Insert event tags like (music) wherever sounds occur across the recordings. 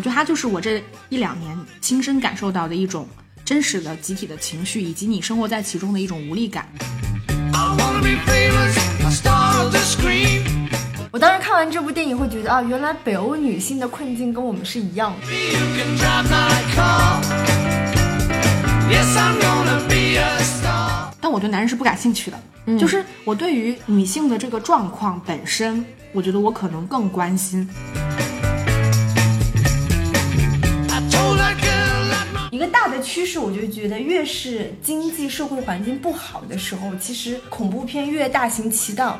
我觉得它就是我这一两年亲身感受到的一种真实的集体的情绪，以及你生活在其中的一种无力感。我当时看完这部电影会觉得啊，原来北欧女性的困境跟我们是一样的。但我对男人是不感兴趣的，就是我对于女性的这个状况本身，我觉得我可能更关心。一个大的趋势，我就觉得越是经济社会环境不好的时候，其实恐怖片越大行其道。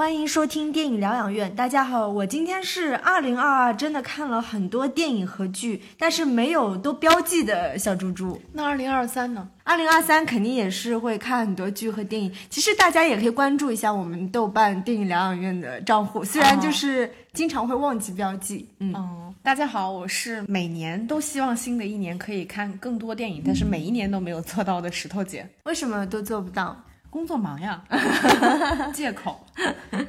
欢迎收听电影疗养院。大家好，我今天是二零二二，真的看了很多电影和剧，但是没有都标记的小猪猪。那二零二三呢？二零二三肯定也是会看很多剧和电影。其实大家也可以关注一下我们豆瓣电影疗养院的账户，虽然就是经常会忘记标记。嗯，哦，大家好，我是每年都希望新的一年可以看更多电影，但是每一年都没有做到的石头姐。为什么都做不到？工作忙呀，(laughs) 借口。(laughs)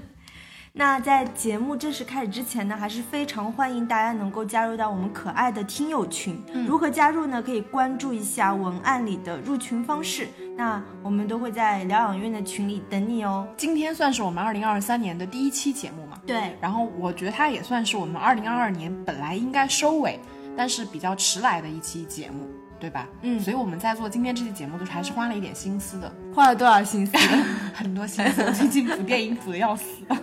那在节目正式开始之前呢，还是非常欢迎大家能够加入到我们可爱的听友群。如何加入呢？可以关注一下文案里的入群方式。那我们都会在疗养院的群里等你哦。今天算是我们二零二三年的第一期节目嘛？对。然后我觉得它也算是我们二零二二年本来应该收尾，但是比较迟来的一期节目。对吧？嗯，所以我们在做今天这期节目的时候，还是花了一点心思的。花了多少心思？(laughs) 很多心思。我最近补电影补的要死。(laughs)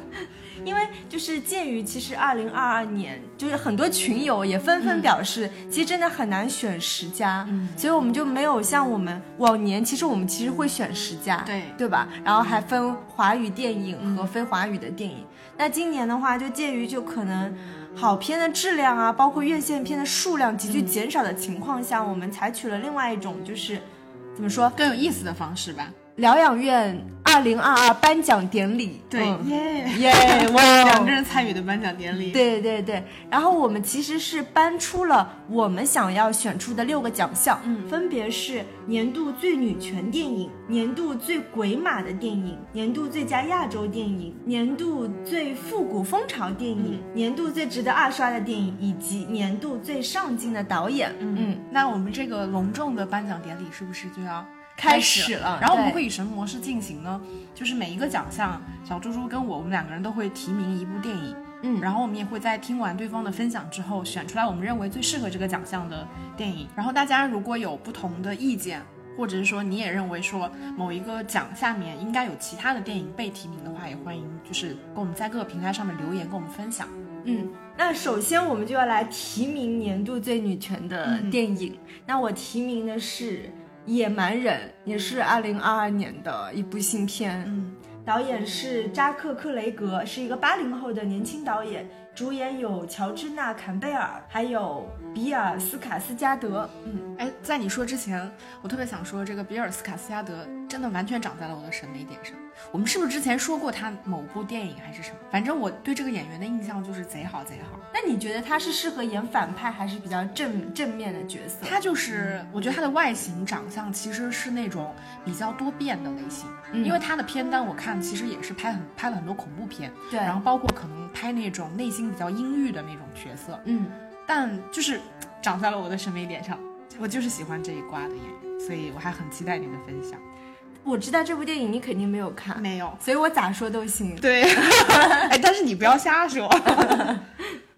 因为就是鉴于其实二零二二年，就是很多群友也纷纷表示，其实真的很难选十佳，嗯，所以我们就没有像我们往年，其实我们其实会选十佳，对对吧？然后还分华语电影和非华语的电影。那今年的话，就鉴于就可能。好片的质量啊，包括院线片的数量急剧减少的情况下，我们采取了另外一种，就是怎么说更有意思的方式吧。疗养院二零二二颁奖典礼，对，耶。耶，(laughs) 哇，两个人参与的颁奖典礼，对对对。然后我们其实是颁出了我们想要选出的六个奖项，嗯，分别是年度最女权电影、年度最鬼马的电影、年度最佳亚洲电影、年度最复古风潮电影、年度最值得二刷的电影，以及年度最上镜的导演。嗯。嗯，那我们这个隆重的颁奖典礼是不是就要？开始了，然后我们会以什么模式进行呢？就是每一个奖项，小猪猪跟我，我们两个人都会提名一部电影，嗯，然后我们也会在听完对方的分享之后，选出来我们认为最适合这个奖项的电影。然后大家如果有不同的意见，或者是说你也认为说某一个奖下面应该有其他的电影被提名的话，也欢迎就是跟我们在各个平台上面留言跟我们分享。嗯，那首先我们就要来提名年度最女权的电影。那我提名的是。野蛮人也是二零二二年的一部新片，嗯，导演是扎克克雷格，是一个八零后的年轻导演，主演有乔治娜坎贝尔，还有比尔斯卡斯加德。嗯，哎，在你说之前，我特别想说，这个比尔斯卡斯加德真的完全长在了我的审美点上。我们是不是之前说过他某部电影还是什么？反正我对这个演员的印象就是贼好贼好。那你觉得他是适合演反派还是比较正正面的角色？他就是，我觉得他的外形长相其实是那种比较多变的类型。嗯，因为他的片单我看其实也是拍很拍了很多恐怖片，对，然后包括可能拍那种内心比较阴郁的那种角色。嗯，但就是长在了我的审美点上，我就是喜欢这一挂的演员，所以我还很期待你的分享。我知道这部电影你肯定没有看，没有，所以我咋说都行。对，(laughs) (laughs) 哎，但是你不要瞎说。(laughs)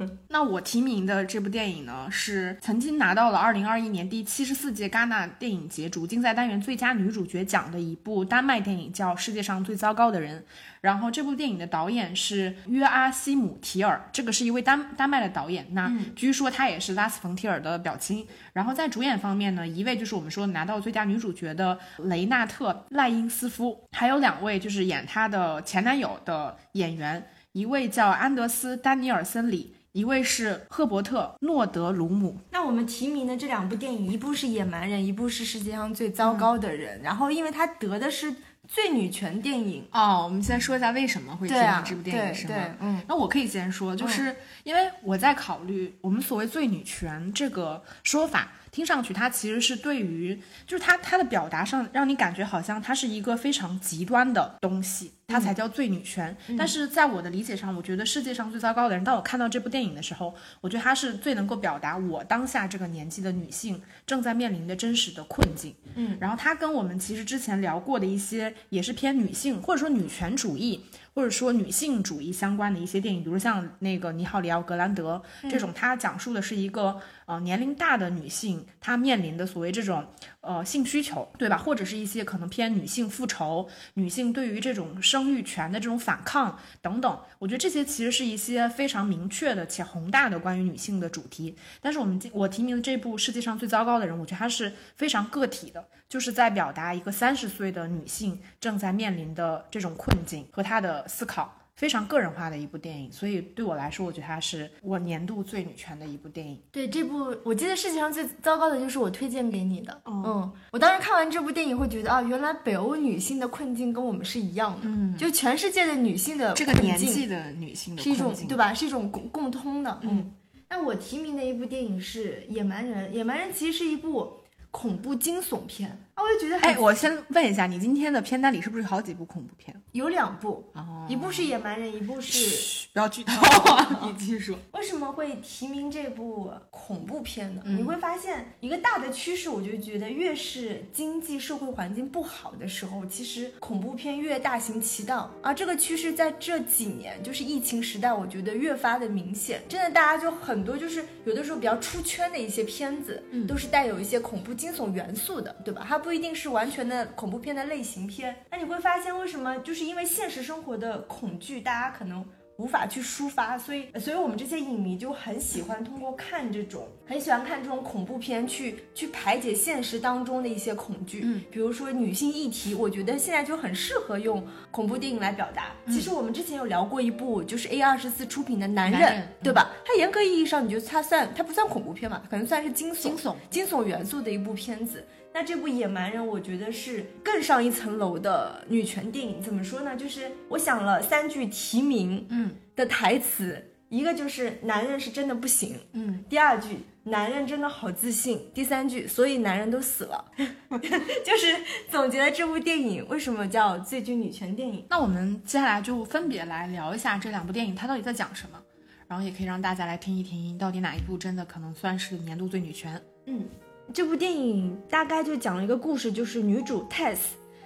(laughs) 那我提名的这部电影呢，是曾经拿到了二零二一年第七十四届戛纳电影节主竞赛单元最佳女主角奖的一部丹麦电影，叫《世界上最糟糕的人》。然后这部电影的导演是约阿希姆·提尔，这个是一位丹丹麦的导演。那据说他也是拉斯冯提尔的表亲。然后在主演方面呢，一位就是我们说拿到最佳女主角的雷纳特·赖因斯夫，还有两位就是演他的前男友的演员，一位叫安德斯·丹尼尔森里。一位是赫伯特·诺德鲁姆。那我们提名的这两部电影，一部是《野蛮人》，一部是《世界上最糟糕的人》。然后，因为他得的是最女权电影哦。我们先说一下为什么会提名这部电影，是吗？嗯，那我可以先说，就是因为我在考虑我们所谓最女权这个说法，听上去它其实是对于，就是它它的表达上让你感觉好像它是一个非常极端的东西，它才叫最女权。但是在我的理解上，我觉得世界上最糟糕的人，当我看到这部电影的时候，我觉得它是最能够表达我当下这个年纪的女性正在面临的真实的困境。嗯，然后它跟我们其实之前聊过的一些也是偏女性或者说女权主义。或者说女性主义相关的一些电影，比如像那个《你好，里奥格兰德》这种，它讲述的是一个呃年龄大的女性，她面临的所谓这种呃性需求，对吧？或者是一些可能偏女性复仇、女性对于这种生育权的这种反抗等等。我觉得这些其实是一些非常明确的且宏大的关于女性的主题。但是我们我提名的这部《世界上最糟糕的人》，我觉得它是非常个体的。就是在表达一个三十岁的女性正在面临的这种困境和她的思考，非常个人化的一部电影。所以对我来说，我觉得它是我年度最女权的一部电影。对这部，我记得世界上最糟糕的就是我推荐给你的。嗯，我当时看完这部电影会觉得啊，原来北欧女性的困境跟我们是一样的。嗯，就全世界的女性的这个年纪的女性的是一种对吧？是一种共共通的。嗯，那我提名的一部电影是《野蛮人》。《野蛮人》其实是一部。恐怖惊悚片啊，我就觉得哎，我先问一下，你今天的片单里是不是有好几部恐怖片？有两部，一部是《野蛮人》，一部是不要剧透 (laughs) (laughs) 你继续说。为什么会提名这部恐怖片呢？你会发现一个大的趋势，我就觉得越是经济社会环境不好的时候，其实恐怖片越大行其道。而这个趋势在这几年，就是疫情时代，我觉得越发的明显。真的，大家就很多，就是有的时候比较出圈的一些片子，都是带有一些恐怖。惊悚元素的，对吧？它不一定是完全的恐怖片的类型片。那你会发现，为什么就是因为现实生活的恐惧，大家可能。无法去抒发，所以，所以我们这些影迷就很喜欢通过看这种，很喜欢看这种恐怖片去去排解现实当中的一些恐惧。嗯，比如说女性议题，我觉得现在就很适合用恐怖电影来表达。其实我们之前有聊过一部，就是 A 二十四出品的《男人》，对吧？它严格意义上，你觉得它算它不算恐怖片嘛？可能算是惊悚、惊悚、惊悚元素的一部片子。那这部《野蛮人》，我觉得是更上一层楼的女权电影。怎么说呢？就是我想了三句提名，嗯，的台词，一个就是“男人是真的不行”，嗯，第二句“男人真的好自信”，第三句“所以男人都死了” (laughs) (laughs) 就是总结了这部电影为什么叫最具女权电影。那我们接下来就分别来聊一下这两部电影，它到底在讲什么，然后也可以让大家来听一听，到底哪一部真的可能算是年度最女权。嗯。这部电影大概就讲了一个故事，就是女主 Tess，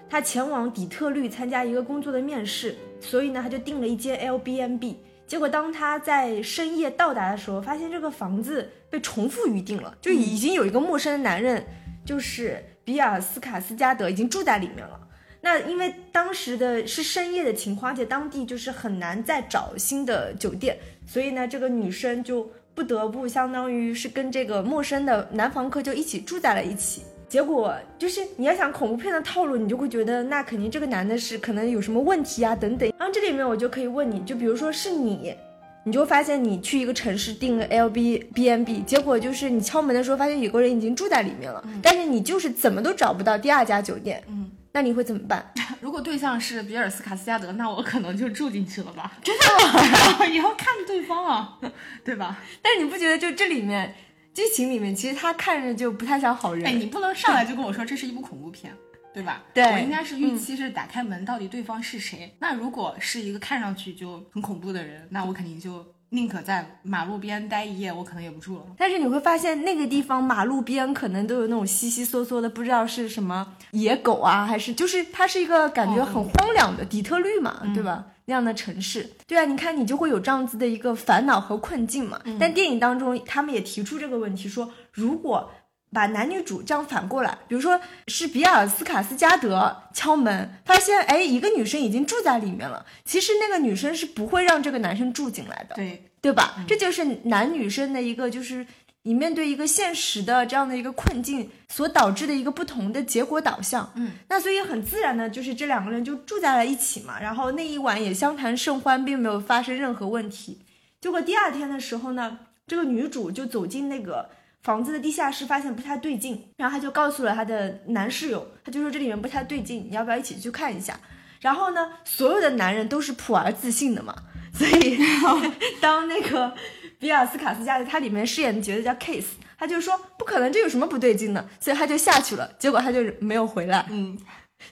她前往底特律参加一个工作的面试，所以呢，她就订了一间 L B N B。结果当她在深夜到达的时候，发现这个房子被重复预定了，就已经有一个陌生的男人，就是比尔斯卡斯加德已经住在里面了。那因为当时的是深夜的情况，而且当地就是很难再找新的酒店，所以呢，这个女生就。不得不相当于是跟这个陌生的男房客就一起住在了一起，结果就是你要想恐怖片的套路，你就会觉得那肯定这个男的是可能有什么问题啊等等。然后这里面我就可以问你，就比如说是你，你就发现你去一个城市订了 L B B N B，结果就是你敲门的时候发现有个人已经住在里面了，但是你就是怎么都找不到第二家酒店，嗯。那你会怎么办？(laughs) 如果对象是比尔斯卡斯加德，那我可能就住进去了吧。真的吗？(laughs) 以后看对方啊，对吧？但是你不觉得就这里面剧情里面，其实他看着就不太像好人。哎，你不能上来就跟我说这是一部恐怖片，对吧？对，我应该是预期是打开门，到底对方是谁？那如果是一个看上去就很恐怖的人，那我肯定就。宁可在马路边待一夜，我可能也不住了。但是你会发现，那个地方马路边可能都有那种稀稀嗦嗦的，不知道是什么野狗啊，还是就是它是一个感觉很荒凉的底特律嘛，对吧？那样的城市，对啊，你看你就会有这样子的一个烦恼和困境嘛。但电影当中他们也提出这个问题，说如果把男女主这样反过来，比如说是比尔斯卡斯加德敲门，发现哎一个女生已经住在里面了，其实那个女生是不会让这个男生住进来的。对。对吧？这就是男女生的一个，就是你面对一个现实的这样的一个困境所导致的一个不同的结果导向。嗯，那所以很自然的，就是这两个人就住在了一起嘛，然后那一晚也相谈甚欢，并没有发生任何问题。结果第二天的时候呢，这个女主就走进那个房子的地下室，发现不太对劲，然后他就告诉了他的男室友，他就说这里面不太对劲，你要不要一起去看一下？然后呢，所有的男人都是普而自信的嘛。所以，(laughs) 当那个比尔斯卡斯加的，他里面饰演的角色叫 Case，他就说不可能，这有什么不对劲的，所以他就下去了，结果他就没有回来，嗯，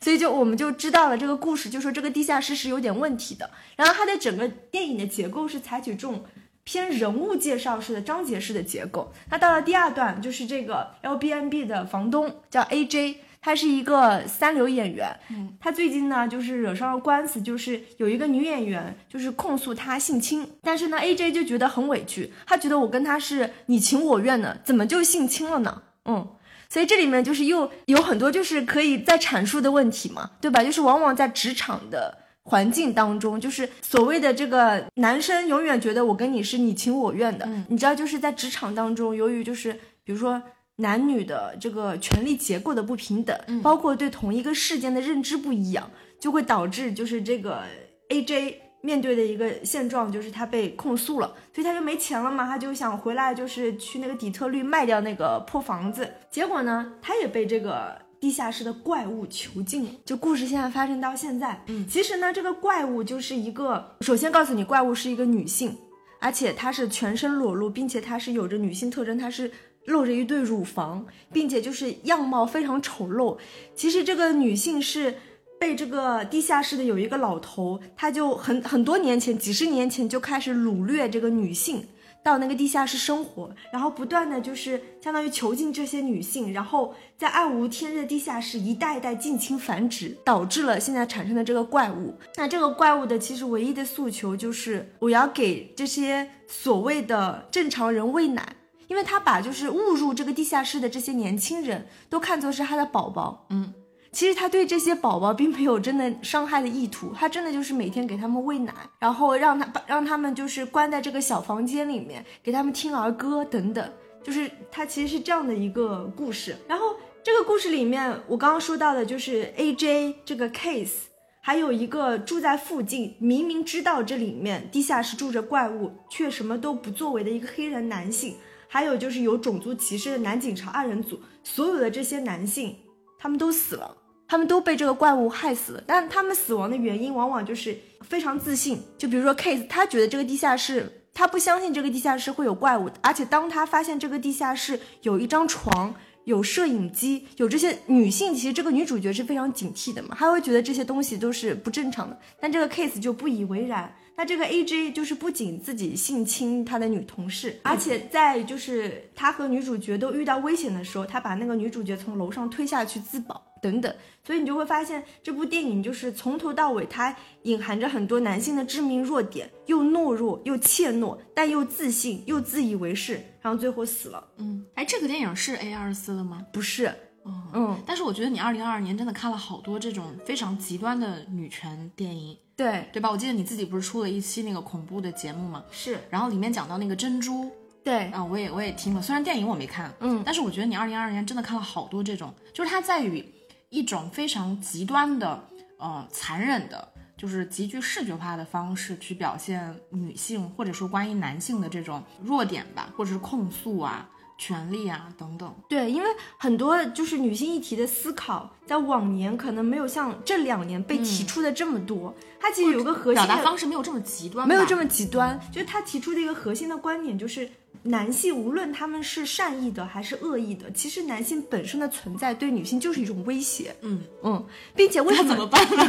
所以就我们就知道了这个故事，就说这个地下室是有点问题的。然后它的整个电影的结构是采取这种偏人物介绍式的章节式的结构。那到了第二段，就是这个 Airbnb 的房东叫 AJ。他是一个三流演员，嗯，他最近呢就是惹上了官司，就是有一个女演员就是控诉他性侵，但是呢 AJ 就觉得很委屈，他觉得我跟他是你情我愿的，怎么就性侵了呢？嗯，所以这里面就是又有很多就是可以再阐述的问题嘛，对吧？就是往往在职场的环境当中，就是所谓的这个男生永远觉得我跟你是你情我愿的，嗯你知道就是在职场当中，由于就是比如说。男女的这个权力结构的不平等，嗯包括对同一个事件的认知不一样，就会导致就是这个 AJ 面对的一个现状，就是他被控诉了，所以他就没钱了嘛，他就想回来，就是去那个底特律卖掉那个破房子。结果呢，他也被这个地下室的怪物囚禁了。就故事现在发生到现在，嗯其实呢，这个怪物就是一个，首先告诉你，怪物是一个女性，而且她是全身裸露，并且她是有着女性特征，她是露着一对乳房，并且就是样貌非常丑陋。其实这个女性是被这个地下室的有一个老头，他就很很多年前，几十年前就开始掳掠这个女性。到那个地下室生活，然后不断的就是相当于囚禁这些女性，然后在暗无天日的地下室一代一代近亲繁殖，导致了现在产生的这个怪物。那这个怪物的其实唯一的诉求就是我要给这些所谓的正常人喂奶，因为他把就是误入这个地下室的这些年轻人都看作是他的宝宝。嗯，其实他对这些宝宝并没有真的伤害的意图，他真的就是每天给他们喂奶，然后让他把让他们就是关在这个小房间里面，给他们听儿歌等等，就是他其实是这样的一个故事。然后这个故事里面，我刚刚说到的就是 AJ 这个 case，还有一个住在附近，明明知道这里面地下室住着怪物，却什么都不作为的一个黑人男性，还有就是有种族歧视的男警察二人组，所有的这些男性，他们都死了。他们都被这个怪物害死了，但他们死亡的原因往往就是非常自信。就比如说 Case，他觉得这个地下室，他不相信这个地下室会有怪物，而且当他发现这个地下室有一张床、有摄影机、有这些女性，其实这个女主角是非常警惕的嘛，她会觉得这些东西都是不正常的。但这个 Case 就不以为然。那这个 AJ 就是不仅自己性侵他的女同事，而且在就是他和女主角都遇到危险的时候，他把那个女主角从楼上推下去自保等等。所以你就会发现这部电影就是从头到尾，它隐含着很多男性的致命弱点，又懦弱又怯懦，但又自信又自以为是，然后最后死了。嗯，哎，这个电影是 A 二四的吗？不是，哦，嗯，但是我觉得你二零二二年真的看了好多这种非常极端的女权电影，对，对吧？我记得你自己不是出了一期那个恐怖的节目吗，是，然后里面讲到那个珍珠对，啊，我也我也听了，虽然电影我没看，嗯，但是我觉得你二零二二年真的看了好多这种，就是它在于一种非常极端的，呃，残忍的，就是极具视觉化的方式去表现女性或者说关于男性的这种弱点吧，或者是控诉啊、权利啊等等。对，因为很多就是女性议题的思考，在往年可能没有像这两年被提出的这么多。它其实有个核心表达的，方式没有这么极端，没有这么极端，就是他提出的一个核心的观点就是。男性无论他们是善意的还是恶意的，其实男性本身的存在对女性就是一种威胁。嗯，嗯，并且为什么那怎么办呢？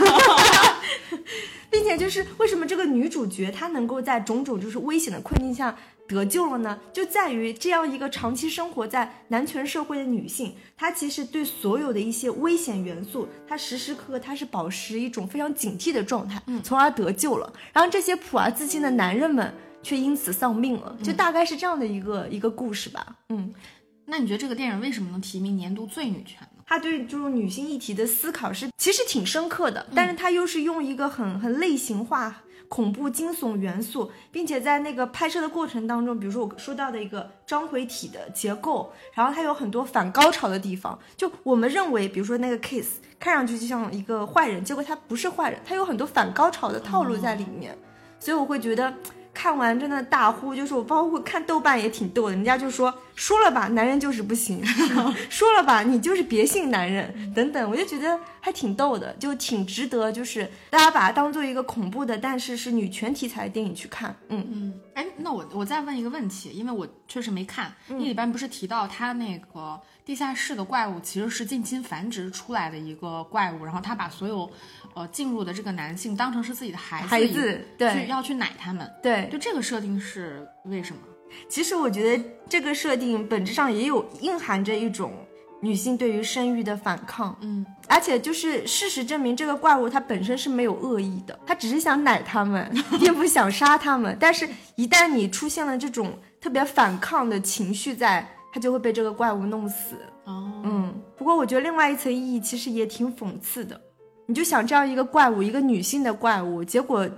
(laughs) 并且就是为什么这个女主角她能够在种种就是危险的困境下得救了呢？就在于这样一个长期生活在男权社会的女性，她其实对所有的一些危险元素，她时时刻刻她是保持一种非常警惕的状态，嗯从而得救了。然后这些普而自信的男人们却因此丧命了，就大概是这样的一个、一个故事吧。嗯，那你觉得这个电影为什么能提名年度最女权呢？他对这种女性议题的思考是其实挺深刻的，但是他又是用一个很很类型化、恐怖惊悚元素，并且在那个拍摄的过程当中，比如说我说到的一个章回体的结构，然后它有很多反高潮的地方。就我们认为，比如说那个 kiss 看上去就像一个坏人，结果他不是坏人，他有很多反高潮的套路在里面，所以我会觉得看完真的大呼，就是我包括看豆瓣也挺逗的，人家就说说了吧，男人就是不行，(laughs) 说了吧，你就是别信男人等等，我就觉得还挺逗的，就挺值得，就是大家把它当做一个恐怖的，但是是女权题材的电影去看。嗯嗯，哎，那我我再问一个问题，因为我确实没看，你里边不是提到他那个地下室的怪物其实是近亲繁殖出来的一个怪物，然后他把所有呃进入的这个男性当成是自己的孩子，孩子对，要去奶他们，对，就这个设定是为什么？其实我觉得这个设定本质上也有蕴含着一种女性对于生育的反抗，嗯，而且就是事实证明，这个怪物它本身是没有恶意的，它只是想奶他们，(laughs) 并不想杀他们。但是，一旦你出现了这种特别反抗的情绪，在它就会被这个怪物弄死。哦，嗯。不过我觉得另外一层意义其实也挺讽刺的，你就想这样一个怪物，一个女性的怪物，结果。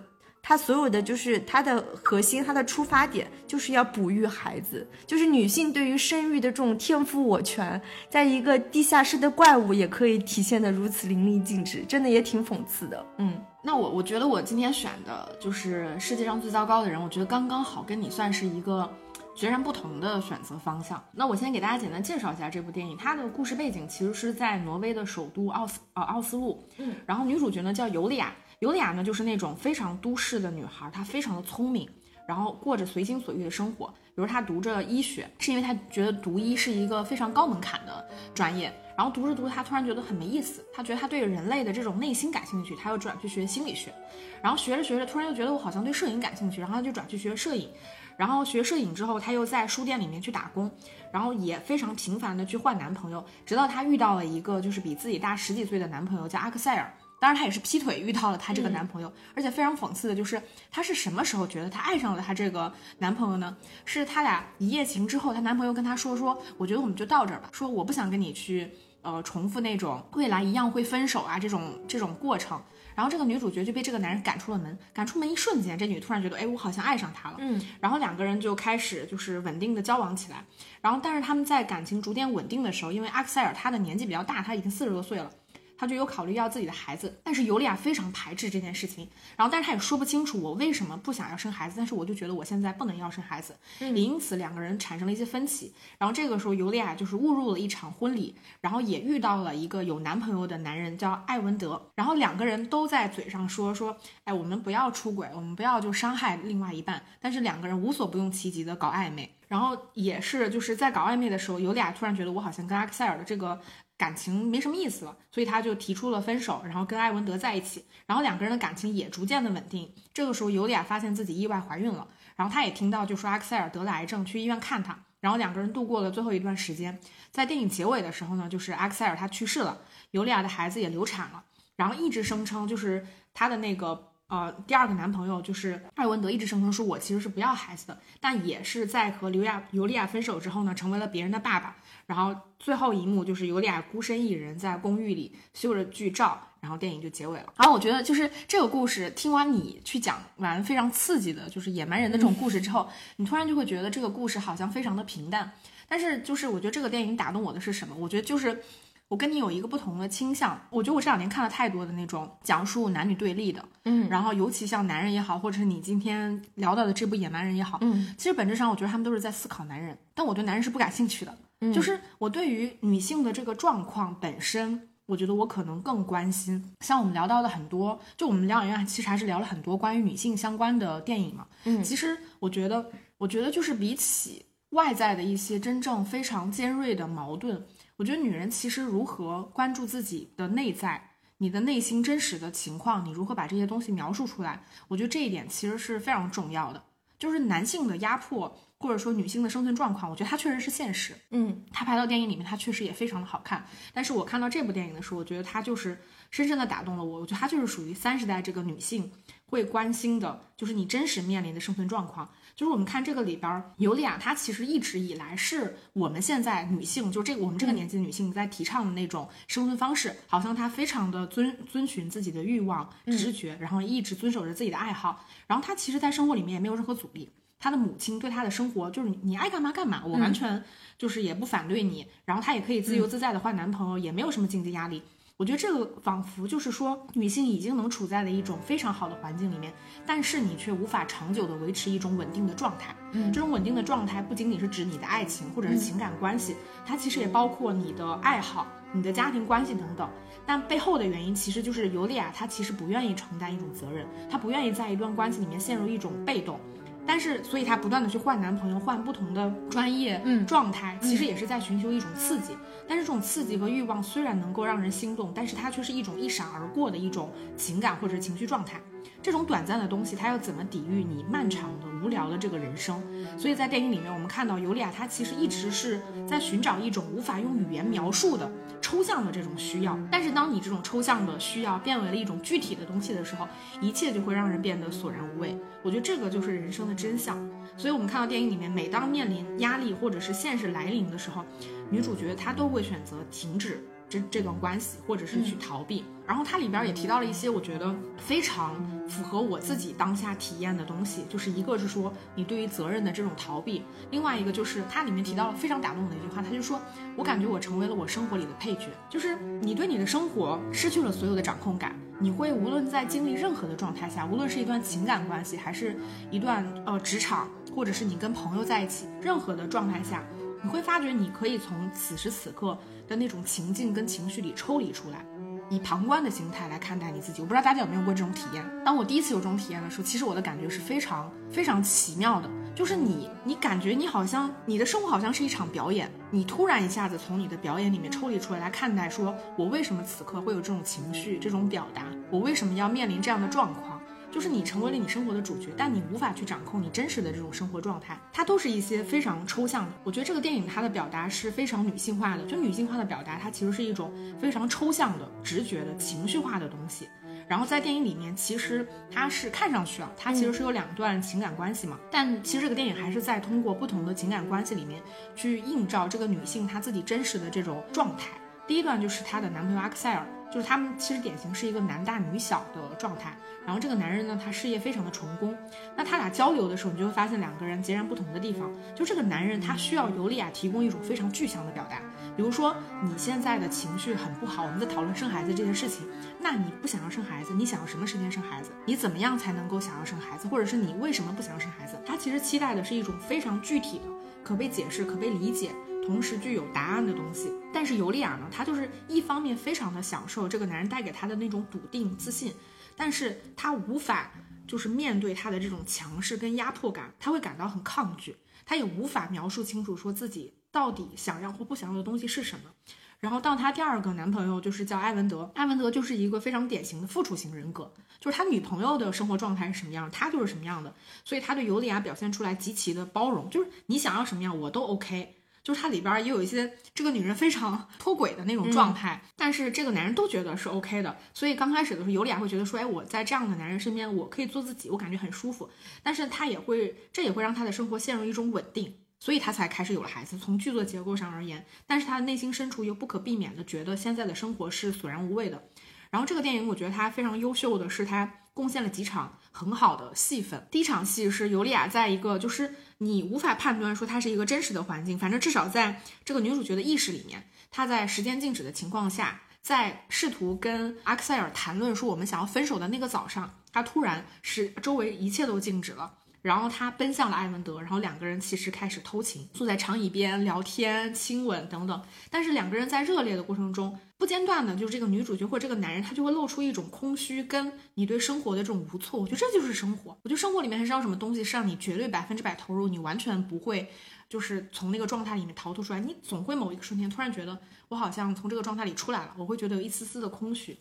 它所有的就是它的核心，它的出发点就是要哺育孩子，就是女性对于生育的这种天赋我权，在一个地下室的怪物也可以体现的如此淋漓尽致，真的也挺讽刺的。嗯，那我我觉得我今天选的就是世界上最糟糕的人，我觉得刚刚好跟你算是一个截然不同的选择方向。那我先给大家简单介绍一下这部电影，它的故事背景其实是在挪威的首都奥斯呃奥斯陆，嗯，然后女主角呢叫尤利娅。尤利娅呢，就是那种非常都市的女孩，她非常的聪明，然后过着随心所欲的生活。比如她读着医学，是因为她觉得读医是一个非常高门槛的专业。然后读着读着，她突然觉得很没意思，她觉得她对人类的这种内心感兴趣，她又转去学心理学。然后学着学着，突然又觉得我好像对摄影感兴趣，然后她就转去学摄影。然后学摄影之后，她又在书店里面去打工，然后也非常频繁的去换男朋友，直到她遇到了一个就是比自己大十几岁的男朋友，叫阿克塞尔。当然，她也是劈腿遇到了她这个男朋友，而且非常讽刺的就是，她是什么时候觉得她爱上了她这个男朋友呢？是她俩一夜情之后，她男朋友跟她说说，我觉得我们就到这儿吧，说我不想跟你去呃重复那种未来一样会分手啊这种这种过程。然后这个女主角就被这个男人赶出了门，赶出门一瞬间，这女突然觉得，哎，我好像爱上他了。嗯，然后两个人就开始就是稳定的交往起来。然后但是他们在感情逐渐稳定的时候，因为阿克塞尔他的年纪比较大，他已经四十多岁了。他就有考虑要自己的孩子，但是尤利娅非常排斥这件事情。然后，但是他也说不清楚我为什么不想要生孩子，但是我就觉得我现在不能要生孩子，也因此两个人产生了一些分歧。然后这个时候，尤利娅就是误入了一场婚礼，然后也遇到了一个有男朋友的男人，叫艾文德。然后两个人都在嘴上说说，哎，我们不要出轨，我们不要就伤害另外一半。但是两个人无所不用其极的搞暧昧。然后也是就是在搞暧昧的时候，尤利娅突然觉得我好像跟阿克塞尔的这个。感情没什么意思了，所以他就提出了分手，然后跟艾文德在一起，然后两个人的感情也逐渐的稳定。这个时候，尤利娅发现自己意外怀孕了，然后她也听到就说阿克塞尔得了癌症，去医院看他，然后两个人度过了最后一段时间。在电影结尾的时候呢，就是阿克塞尔他去世了，尤利娅的孩子也流产了，然后一直声称就是他的那个。呃，第二个男朋友就是艾文德，一直声称说我其实是不要孩子的，但也是在和刘亚尤利亚分手之后呢，成为了别人的爸爸。然后最后一幕就是尤利亚孤身一人在公寓里修着剧照，然后电影就结尾了。然后我觉得就是这个故事，听完你去讲完非常刺激的，就是野蛮人的这种故事之后，你突然就会觉得这个故事好像非常的平淡。但是就是我觉得这个电影打动我的是什么？我觉得就是。我跟你有一个不同的倾向，我觉得我这两年看了太多的那种讲述男女对立的，嗯，然后尤其像男人也好，或者是你今天聊到的这部《野蛮人》也好，嗯，其实本质上我觉得他们都是在思考男人，但我对男人是不感兴趣的，就是我对于女性的这个状况本身，我觉得我可能更关心。像我们聊到的很多，就我们疗养院其实还是聊了很多关于女性相关的电影嘛，嗯，其实我觉得，我觉得就是比起外在的一些真正非常尖锐的矛盾。我觉得女人其实如何关注自己的内在，你的内心真实的情况，你如何把这些东西描述出来？我觉得这一点其实是非常重要的。就是男性的压迫，或者说女性的生存状况，我觉得它确实是现实。嗯，它拍到电影里面，它确实也非常的好看。但是我看到这部电影的时候，我觉得它就是深深的打动了我。我觉得它就是属于三十代这个女性会关心的，就是你真实面临的生存状况。就是我们看这个里边，尤利娅她其实一直以来是我们现在女性，就这个我们这个年纪的女性在提倡的那种生存方式，好像她非常的遵遵循自己的欲望、直觉，然后一直遵守着自己的爱好。然后她其实，在生活里面也没有任何阻力。她的母亲对她的生活就是你你爱干嘛干嘛，我完全就是也不反对你。然后她也可以自由自在的换男朋友，也没有什么经济压力。我觉得这个仿佛就是说，女性已经能处在了一种非常好的环境里面，但是你却无法长久的维持一种稳定的状态。嗯这种稳定的状态不仅仅是指你的爱情或者是情感关系，它其实也包括你的爱好、你的家庭关系等等。但背后的原因其实就是尤利亚她其实不愿意承担一种责任，她不愿意在一段关系里面陷入一种被动。但是，所以她不断的去换男朋友，换不同的专业、嗯状态，其实也是在寻求一种刺激。但是这种刺激和欲望虽然能够让人心动，但是它却是一种一闪而过的一种情感或者情绪状态。这种短暂的东西，它要怎么抵御你漫长的、无聊的这个人生？所以在电影里面，我们看到尤利亚，她其实一直是在寻找一种无法用语言描述的抽象的这种需要。但是当你这种抽象的需要变为了一种具体的东西的时候，一切就会让人变得索然无味。我觉得这个就是人生的真相。所以我们看到电影里面，每当面临压力或者是现实来临的时候，女主角她都会选择停止这这段关系，或者是去逃避。然后它里边也提到了一些我觉得非常符合我自己当下体验的东西，就是一个是说你对于责任的这种逃避，另外一个就是它里面提到了非常打动我的一句话，他就说我感觉我成为了我生活里的配角，就是你对你的生活失去了所有的掌控感，你会无论在经历任何的状态下，无论是一段情感关系，还是一段呃职场，或者是你跟朋友在一起，任何的状态下，你会发觉你可以从此时此刻的那种情境跟情绪里抽离出来。以旁观的心态来看待你自己，我不知道大家有没有过这种体验。当我第一次有这种体验的时候，其实我的感觉是非常非常奇妙的，就是你你感觉你好像你的生活好像是一场表演，你突然一下子从你的表演里面抽离出来来看待，说我为什么此刻会有这种情绪、这种表达，我为什么要面临这样的状况。就是你成为了你生活的主角，但你无法去掌控你真实的这种生活状态，它都是一些非常抽象的。我觉得这个电影它的表达是非常女性化的，就女性化的表达，它其实是一种非常抽象的、直觉的、情绪化的东西。然后在电影里面，其实它是看上去啊，它其实是有两段情感关系嘛，但其实这个电影还是在通过不同的情感关系里面去映照这个女性她自己真实的这种状态。第一段就是她的男朋友阿克塞尔，就是他们其实典型是一个男大女小的状态。然后这个男人呢，他事业非常的成功。那他俩交流的时候，你就会发现两个人截然不同的地方。就这个男人，他需要尤利亚提供一种非常具象的表达，比如说你现在的情绪很不好，我们在讨论生孩子这件事情。那你不想要生孩子，你想要什么时间生孩子？你怎么样才能够想要生孩子？或者是你为什么不想要生孩子？他其实期待的是一种非常具体的、可被解释、可被理解。同时具有答案的东西，但是尤利亚呢，她就是一方面非常的享受这个男人带给她的那种笃定自信，但是他无法就是面对他的这种强势跟压迫感，他会感到很抗拒，他也无法描述清楚说自己到底想要或不想要的东西是什么。然后到他第二个男朋友就是叫艾文德，艾文德就是一个非常典型的付出型人格，就是他女朋友的生活状态是什么样，他就是什么样的，所以他对尤利亚表现出来极其的包容，就是你想要什么样我都 OK。就是它里边也有一些这个女人非常 (laughs) 脱轨的那种状态，但是这个男人都觉得是 OK 的，所以刚开始的时候，尤里亚会觉得说，哎，我在这样的男人身边，我可以做自己，我感觉很舒服。但是他也会，这也会让他的生活陷入一种稳定，所以他才开始有了孩子。从剧作结构上而言，但是他的内心深处又不可避免的觉得现在的生活是索然无味的。然后这个电影，我觉得它非常优秀的是，它贡献了几场很好的戏份。第一场戏是尤利亚在一个就是你无法判断说它是一个真实的环境，反正至少在这个女主角的意识里面，她在时间静止的情况下，在试图跟阿克塞尔谈论说我们想要分手的那个早上，她突然是周围一切都静止了。然后他奔向了艾文德，然后两个人其实开始偷情，坐在长椅边聊天、亲吻等等。但是两个人在热烈的过程中，不间断的，就是这个女主角或者这个男人，他就会露出一种空虚，跟你对生活的这种无措。我觉得这就是生活。我觉得生活里面很少有什么东西是让你绝对百分之百投入，你完全不会就是从那个状态里面逃脱出来。你总会某一个瞬间突然觉得，我好像从这个状态里出来了，我会觉得有一丝丝的空虚。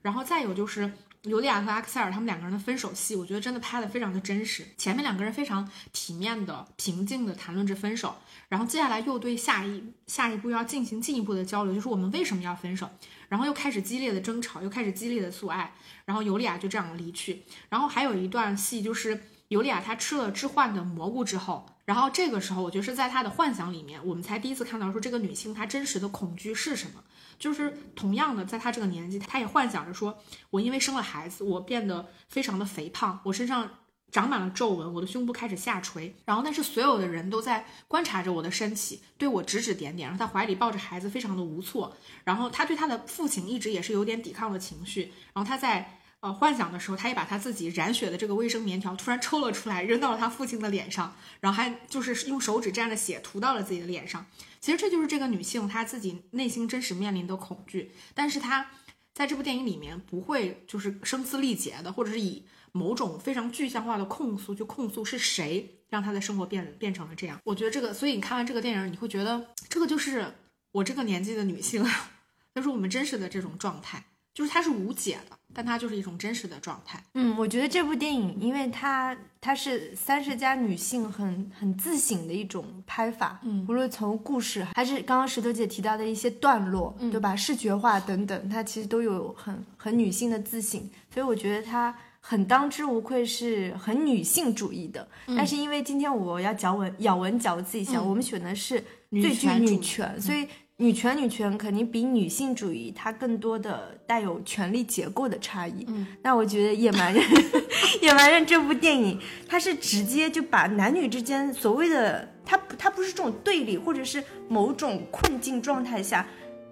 然后再有就是。尤利亚和阿克塞尔他们两个人的分手戏，我觉得真的拍的非常的真实。前面两个人非常体面的、平静的谈论着分手，然后接下来又对下一下一步要进行进一步的交流，就是我们为什么要分手，然后又开始激烈的争吵，又开始激烈的诉爱，然后尤利亚就这样离去。然后还有一段戏就是尤利亚她吃了致幻的蘑菇之后，然后这个时候我觉得是在她的幻想里面，我们才第一次看到说这个女性她真实的恐惧是什么。就是同样的，在她这个年纪，她也幻想着说，我因为生了孩子，我变得非常的肥胖，我身上长满了皱纹，我的胸部开始下垂，然后但是所有的人都在观察着我的身体，对我指指点点，然后他怀里抱着孩子，非常的无措。然后他对他的父亲一直也是有点抵抗的情绪。然后他在呃幻想的时候，他也把他自己染血的这个卫生棉条突然抽了出来，扔到了他父亲的脸上，然后还就是用手指沾着血涂到了自己的脸上。其实这就是这个女性她自己内心真实面临的恐惧，但是她在这部电影里面不会就是声嘶力竭的，或者是以某种非常具象化的控诉去控诉是谁让她的生活变变成了这样。我觉得这个，所以你看完这个电影，你会觉得这个就是我这个年纪的女性，(laughs) 就是我们真实的这种状态，就是它是无解的。但它就是一种真实的状态。嗯，我觉得这部电影，因为它它是三十加女性很很自省的一种拍法。嗯，无论从故事还是刚刚石头姐提到的一些段落，对吧？视觉化等等，它其实都有很很女性的自省。所以我觉得它很当之无愧是很女性主义的。但是因为今天我要嚼文咬文嚼字一下，我们选的是最具女权，所以。女权，女权肯定比女性主义它更多的带有权力结构的差异。嗯，那我觉得《野蛮人》(laughs)《野蛮人》这部电影，它是直接就把男女之间所谓的它它不是这种对立，或者是某种困境状态下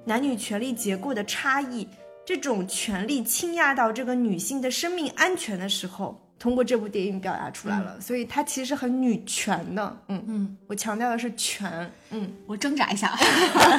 男女权力结构的差异，这种权力倾轧到这个女性的生命安全的时候。通过这部电影表达出来了，所以它其实很女权的。嗯嗯，我强调的是权。嗯，我挣扎一下。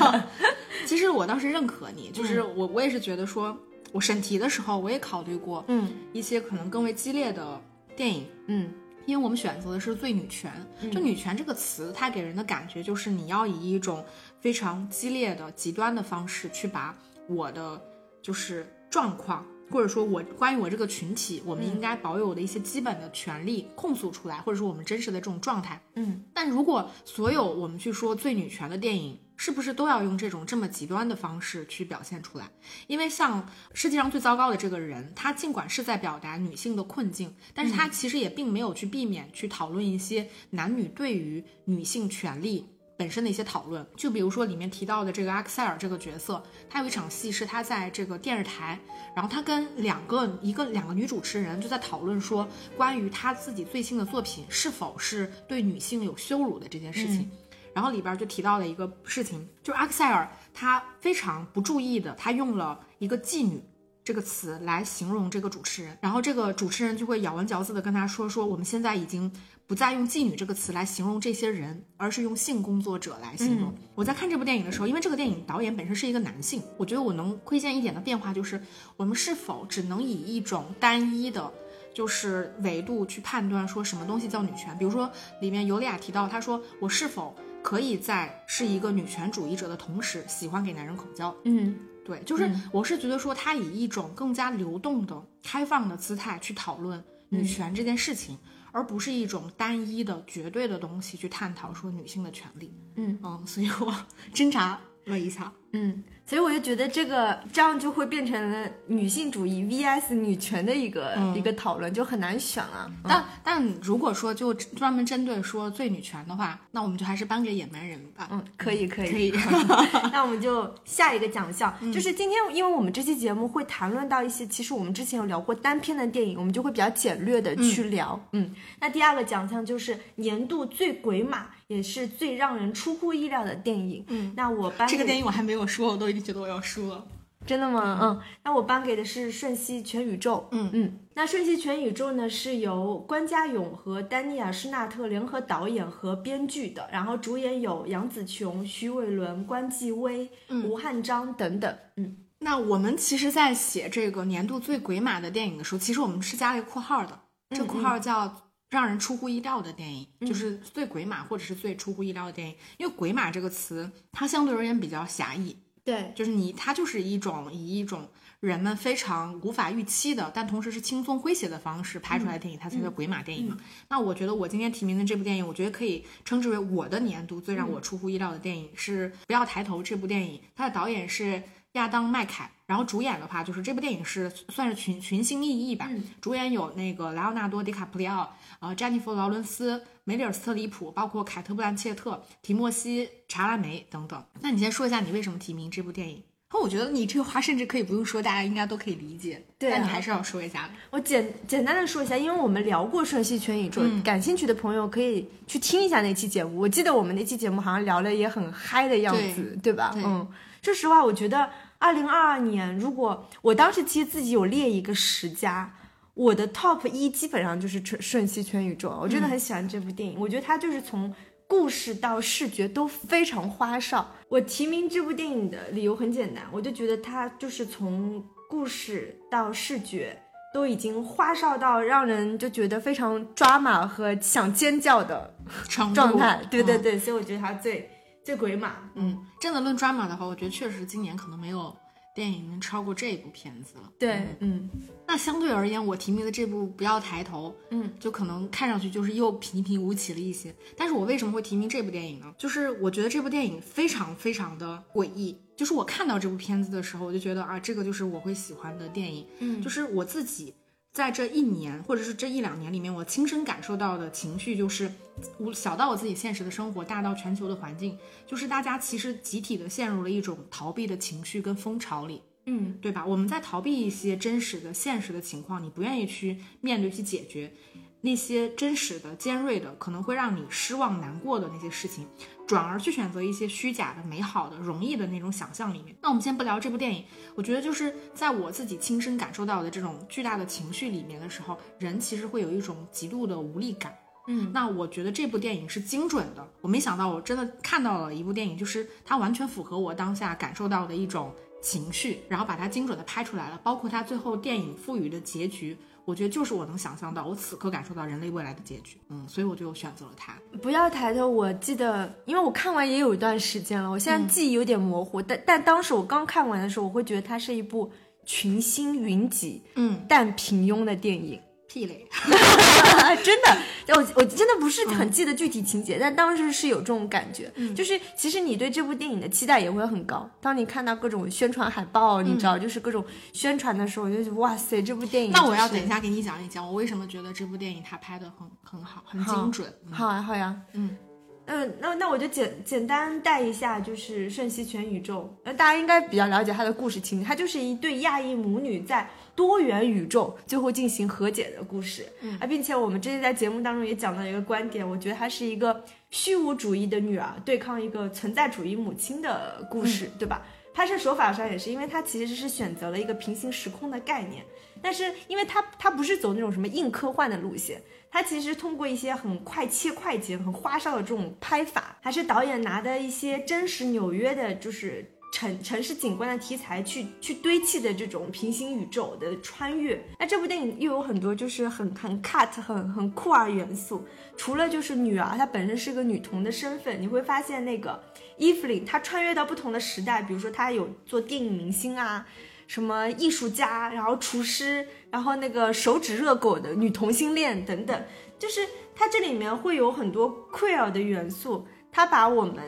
(laughs) 其实我倒是认可你，就是我我也是觉得说，我审题的时候我也考虑过，嗯，一些可能更为激烈的电影，嗯，因为我们选择的是最女权。就女权这个词，它给人的感觉就是你要以一种非常激烈的、极端的方式去把我的就是状况。或者说我关于我这个群体，我们应该保有的一些基本的权利控诉出来，或者说我们真实的这种状态。嗯，但如果所有我们去说最女权的电影，是不是都要用这种这么极端的方式去表现出来？因为像世界上最糟糕的这个人，他尽管是在表达女性的困境，但是他其实也并没有去避免去讨论一些男女对于女性权利。本身的一些讨论，就比如说里面提到的这个阿克塞尔这个角色，他有一场戏是他在这个电视台，然后他跟两个一个两个女主持人就在讨论说关于他自己最新的作品是否是对女性有羞辱的这件事情，然后里边就提到了一个事情，就是阿克塞尔他非常不注意的，他用了一个妓女这个词来形容这个主持人，然后这个主持人就会咬文嚼字的跟他说说我们现在已经。不再用妓女这个词来形容这些人，而是用性工作者来形容。我在看这部电影的时候，因为这个电影导演本身是一个男性，我觉得我能窥见一点的变化，就是我们是否只能以一种单一的，就是维度去判断说什么东西叫女权？比如说里面尤利娅提到，她说我是否可以在是一个女权主义者的同时，喜欢给男人口交？嗯，对，就是我是觉得说她以一种更加流动的、开放的姿态去讨论女权这件事情。而不是一种单一的、绝对的东西去探讨说女性的权利。嗯嗯，所以我 (laughs) 挣扎了一下。嗯。所以我就觉得这个这样就会变成了女性主义 vs 女权的一个一个讨论，就很难选了。但但如果说就专门针对说最女权的话，那我们就还是颁给野蛮人吧。嗯，可以可以可以。(laughs) (laughs) 那我们就下一个奖项，就是今天因为我们这期节目会谈论到一些，其实我们之前有聊过单片的电影，我们就会比较简略的去聊。嗯，那第二个奖项就是年度最鬼马。也是最让人出乎意料的电影。嗯，那我颁这个电影我还没有说，我都已经觉得我要输了。真的吗？嗯，那我颁给的是《瞬息全宇宙》。嗯嗯，那《瞬息全宇宙》呢是由关家勇和丹尼尔·施纳特联合导演和编剧的，然后主演有杨紫琼、徐伟伦、关继威、吴汉章等等。嗯，那我们其实，在写这个年度最鬼马的电影的时候，其实我们是加了一个括号的，这个括号叫。让人出乎意料的电影，就是最鬼马或者是最出乎意料的电影。因为“鬼马”这个词，它相对而言比较狭义。对，就是你，它就是一种以一种人们非常无法预期的，但同时是轻松诙谐的方式拍出来的电影，它才叫鬼马电影嘛。那我觉得我今天提名的这部电影，我觉得可以称之为我的年度最让我出乎意料的电影是《不要抬头》这部电影。它的导演是亚当麦凯。然后主演的话，就是这部电影是算是群群星熠熠吧。主演有那个莱昂纳多·迪卡普里奥、呃，詹妮弗·劳伦斯、梅丽尔·斯特里普，包括凯特·布兰切特、提莫西·查拉梅等等。那你先说一下你为什么提名这部电影可我觉得你这个话甚至可以不用说，大家应该都可以理解。对啊但你还是要说一下。我简简单的说一下，因为我们聊过《瞬息全宇宙》感兴趣的朋友可以去听一下那期节目。我记得我们那期节目好像聊的也很嗨的样子，对吧？对嗯，说实话，我觉得二零二二年，如果我当时其实自己有列一个十佳，我的 top 一基本上就是《瞬瞬息全宇宙》，我真的很喜欢这部电影，我觉得它就是从。故事到视觉都非常花哨。我提名这部电影的理由很简单，我就觉得它就是从故事到视觉都已经花哨到让人就觉得非常抓马和想尖叫的状态。对对嗯对，所以我觉得它最最鬼马。嗯，真的论 drama 的话，我觉得确实今年可能没有电影已经超过这部片子了。对，嗯那相对而言，我提名的这部《不要抬头》，嗯，就可能看上去就是又平平无奇了一些。但是我为什么会提名这部电影呢？就是我觉得这部电影非常非常的诡异。就是我看到这部片子的时候，我就觉得啊，这个就是我会喜欢的电影。嗯就是我自己在这一年或者是这一两年里面，我亲身感受到的情绪，就是我小到我自己现实的生活，大到全球的环境，就是大家其实集体的陷入了一种逃避的情绪跟风潮里。嗯对吧？我们在逃避一些真实的、现实的情况，你不愿意去面对、去解决那些真实的、尖锐的，可能会让你失望、难过的那些事情，转而去选择一些虚假的、美好的、容易的那种想象里面。那我们先不聊这部电影，我觉得就是在我自己亲身感受到的这种巨大的情绪里面的时候，人其实会有一种极度的无力感。嗯那我觉得这部电影是精准的，我没想到我真的看到了一部电影，就是它完全符合我当下感受到的一种情绪，然后把它精准的拍出来了，包括它最后电影赋予的结局，我觉得就是我能想象到，我此刻感受到人类未来的结局，嗯，所以我就选择了它。不要抬头，我记得，因为我看完也有一段时间了，我现在记忆有点模糊，但但当时我刚看完的时候，我会觉得它是一部群星云集嗯，但平庸的电影。屁嘞，(laughs) 真的，我我真的不是很记得具体情节，但当时是有这种感觉，嗯就是其实你对这部电影的期待也会很高。当你看到各种宣传海报，你知道，就是各种宣传的时候，我就觉得哇塞，这部电影、那我要等一。下给你讲一讲，我为什么觉得这部电影它拍的很很好，很精准。嗯好呀，好呀，嗯嗯，那那我就简简单带一下，就是《瞬息全宇宙》，呃，大家应该比较了解它的故事情节，它就是一对亚裔母女在多元宇宙最后进行和解的故事，嗯。啊，并且我们这次在节目当中也讲到一个观点，我觉得它是一个虚无主义的女儿对抗一个存在主义母亲的故事，对吧？拍摄手法上也是，因为它其实是选择了一个平行时空的概念，但是因为它它不是走那种什么硬科幻的路线，它其实通过一些很快切快剪、很花哨的这种拍法，还是导演拿的一些真实纽约的，就是城城市景观的题材去去堆砌的这种平行宇宙的穿越。那这部电影又有很多就是很很 cut 很很酷儿元素，除了就是女儿她本身是个女童的身份，你会发现那个伊芙琳她穿越到不同的时代，比如说她有做电影明星啊。什么艺术家，然后厨师，然后那个手指热狗的女同性恋等等，就是它这里面会有很多 queer 的元素，它把我们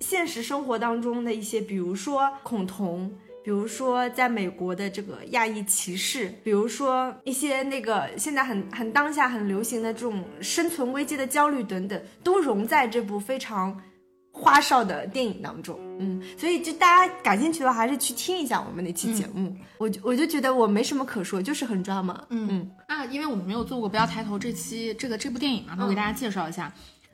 现实生活当中的一些，比如说恐同。比如说，在美国的这个亚裔歧视，比如说一些那个现在很很当下很流行的这种生存危机的焦虑等等，都融在这部非常花哨的电影当中，嗯，所以就大家感兴趣的话，还是去听一下我们那期节目。我就我就觉得我没什么可说，就是很抓马。嗯嗯那因为我们没有做过《不要抬头》这期这个这部电影嘛，那我给大家介绍一下。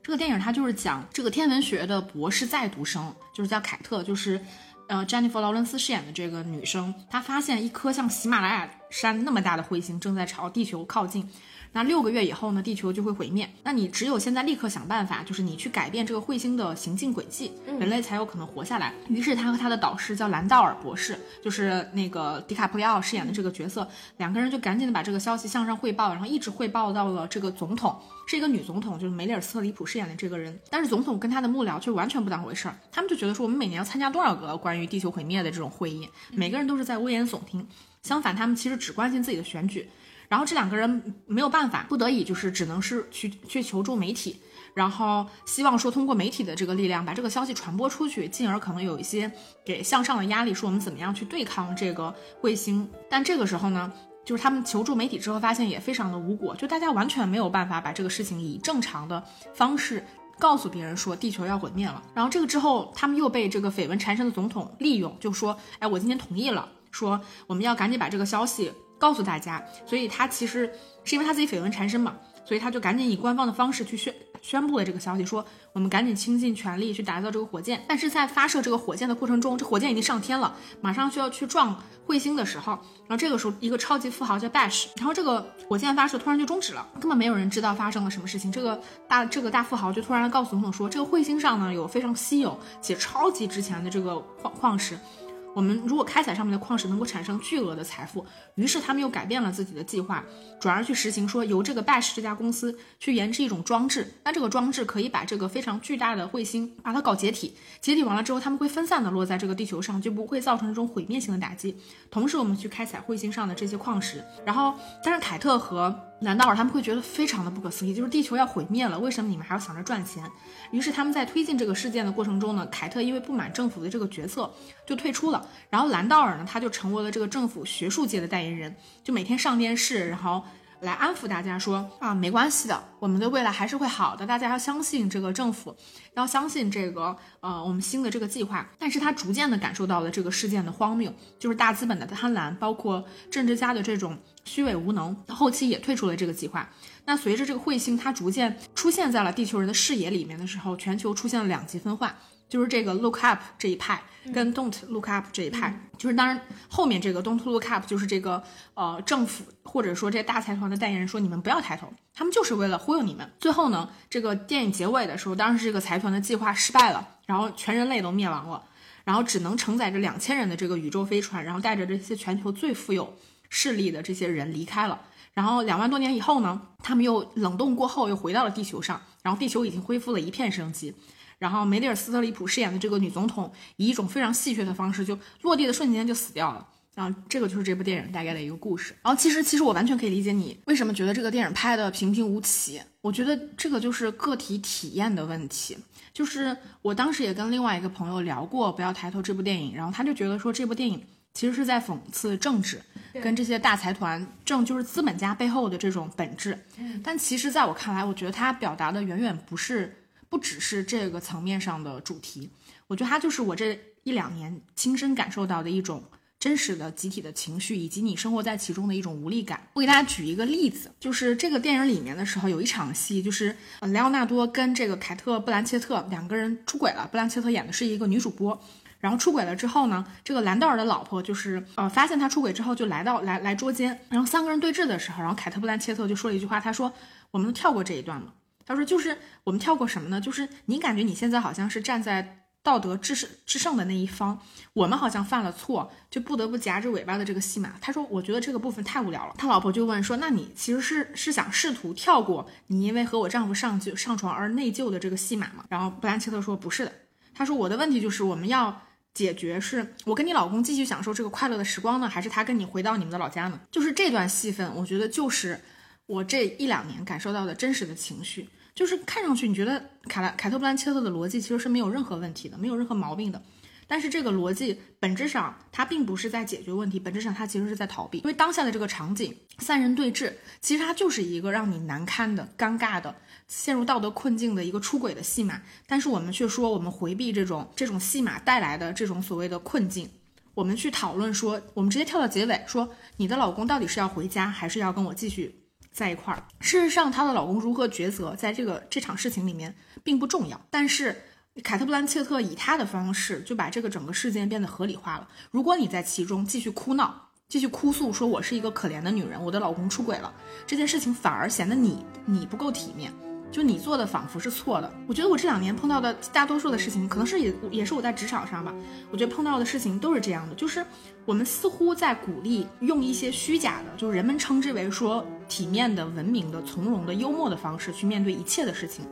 这个电影它就是讲这个天文学的博士在读生，就是叫凯特，就是呃詹妮弗劳伦斯饰演的这个女生，她发现一颗像喜马拉雅山那么大的彗星正在朝地球靠近。那六个月以后呢，地球就会毁灭。那你只有现在立刻想办法，就是你去改变这个彗星的行进轨迹，人类才有可能活下来。于是他和他的导师叫兰道尔博士，就是那个迪卡普里奥饰演的这个角色，两个人就赶紧的把这个消息向上汇报，然后一直汇报到了这个总统，是一个女总统，就是梅里尔斯特里普饰演的这个人。但是总统跟他的幕僚却完全不当回事儿，他们就觉得说我们每年要参加多少个关于地球毁灭的这种会议，每个人都是在危言耸听。相反，他们其实只关心自己的选举。然后这两个人没有办法，不得已就是只能是去去求助媒体，然后希望说通过媒体的这个力量把这个消息传播出去，进而可能有一些给向上的压力，说我们怎么样去对抗这个彗星。但这个时候呢，就是他们求助媒体之后，发现也非常的无果，就大家完全没有办法把这个事情以正常的方式。告诉别人说地球要毁灭了。然后这个之后，他们又被这个绯闻缠身的总统利用，就说，哎，我今天同意了，说我们要赶紧把这个消息告诉大家。所以他其实是因为他自己绯闻缠身嘛。所以他就赶紧以官方的方式去宣宣布了这个消息，说我们赶紧倾尽全力去打造这个火箭。但是在发射这个火箭的过程中，这火箭已经上天了，马上就要去撞彗星的时候，然后这个时候一个超级富豪叫 Bash，然后这个火箭发射突然就终止了，根本没有人知道发生了什么事情。这个大这个大富豪就突然告诉总统说，这个彗星上呢有非常稀有且超级值钱的这个矿矿石。我们如果开采上面的矿石能够产生巨额的财富，于是他们又改变了自己的计划，转而去实行说由这个 Bash 这家公司去研制一种装置，那这个装置可以把这个非常巨大的彗星把它搞解体，解体完了之后，他们会分散的落在这个地球上，就不会造成这种毁灭性的打击。同时，我们去开采彗星上的这些矿石，然后，但是凯特和兰道尔他们会觉得非常的不可思议，就是地球要毁灭了，为什么你们还要想着赚钱？于是他们在推进这个事件的过程中呢，凯特因为不满政府的这个决策就退出了，然后兰道尔呢他就成为了这个政府学术界的代言人，就每天上电视，然后。来安抚大家说啊，没关系的，我们的未来还是会好的。大家要相信这个政府，要相信这个呃我们新的这个计划。但是他逐渐的感受到了这个事件的荒谬，就是大资本的贪婪，包括政治家的这种虚伪无能。后期也退出了这个计划。那随着这个彗星它逐渐出现在了地球人的视野里面的时候，全球出现了两极分化。就是这个 look up 这一派跟 don't look up 这一派，就是当然后面这个 don't look up 就是这个呃政府或者说这大财团的代言人说你们不要抬头，他们就是为了忽悠你们。最后呢，这个电影结尾的时候，当时这个财团的计划失败了，然后全人类都灭亡了，然后只能承载着两千人的这个宇宙飞船，然后带着这些全球最富有势力的这些人离开了。然后两万多年以后呢，他们又冷冻过后又回到了地球上，然后地球已经恢复了一片生机。然后梅丽尔·斯特里普饰演的这个女总统，以一种非常戏谑的方式，就落地的瞬间就死掉了。然后这个就是这部电影大概的一个故事。然后其实其实我完全可以理解你为什么觉得这个电影拍的平平无奇。我觉得这个就是个体体验的问题。就是我当时也跟另外一个朋友聊过《不要抬头》这部电影，然后他就觉得说这部电影其实是在讽刺政治，跟这些大财团政就是资本家背后的这种本质。但其实在我看来，我觉得他表达的远远不是。不只是这个层面上的主题，我觉得它就是我这一两年亲身感受到的一种真实的集体的情绪，以及你生活在其中的一种无力感。我给大家举一个例子，就是这个电影里面的时候有一场戏，就是莱奥纳多跟这个凯特·布兰切特两个人出轨了。布兰切特演的是一个女主播，然后出轨了之后呢，这个兰道尔的老婆就是呃发现他出轨之后就来到来来捉奸，然后三个人对峙的时候，然后凯特·布兰切特就说了一句话，他说：“我们跳过这一段吗？”他说：“就是我们跳过什么呢？就是你感觉你现在好像是站在道德制胜制胜的那一方，我们好像犯了错，就不得不夹着尾巴的这个戏码。”他说：“我觉得这个部分太无聊了。”他老婆就问说：“那你其实是是想试图跳过你因为和我丈夫上就上床而内疚的这个戏码吗？”然后布兰切特说：“不是的。”他说：“我的问题就是我们要解决是我跟你老公继续享受这个快乐的时光呢，还是他跟你回到你们的老家呢？就是这段戏份，我觉得就是我这一两年感受到的真实的情绪。”就是看上去你觉得凯拉凯特布兰切特的逻辑其实是没有任何问题的，没有任何毛病的，但是这个逻辑本质上它并不是在解决问题，本质上它其实是在逃避。因为当下的这个场景，三人对峙，其实它就是一个让你难堪的、尴尬的、陷入道德困境的一个出轨的戏码。但是我们却说我们回避这种这种戏码带来的这种所谓的困境，我们去讨论说，我们直接跳到结尾，说你的老公到底是要回家，还是要跟我继续？在一块儿，事实上，她的老公如何抉择，在这个这场事情里面并不重要。但是，凯特·布兰切特以她的方式就把这个整个事件变得合理化了。如果你在其中继续哭闹，继续哭诉，说我是一个可怜的女人，我的老公出轨了，这件事情反而显得你你不够体面。就你做的仿佛是错的。我觉得我这两年碰到的大多数的事情，可能是也也是我在职场上吧。我觉得碰到的事情都是这样的，就是我们似乎在鼓励用一些虚假的，就是人们称之为说体面的、文明的、从容的、幽默的方式去面对一切的事情。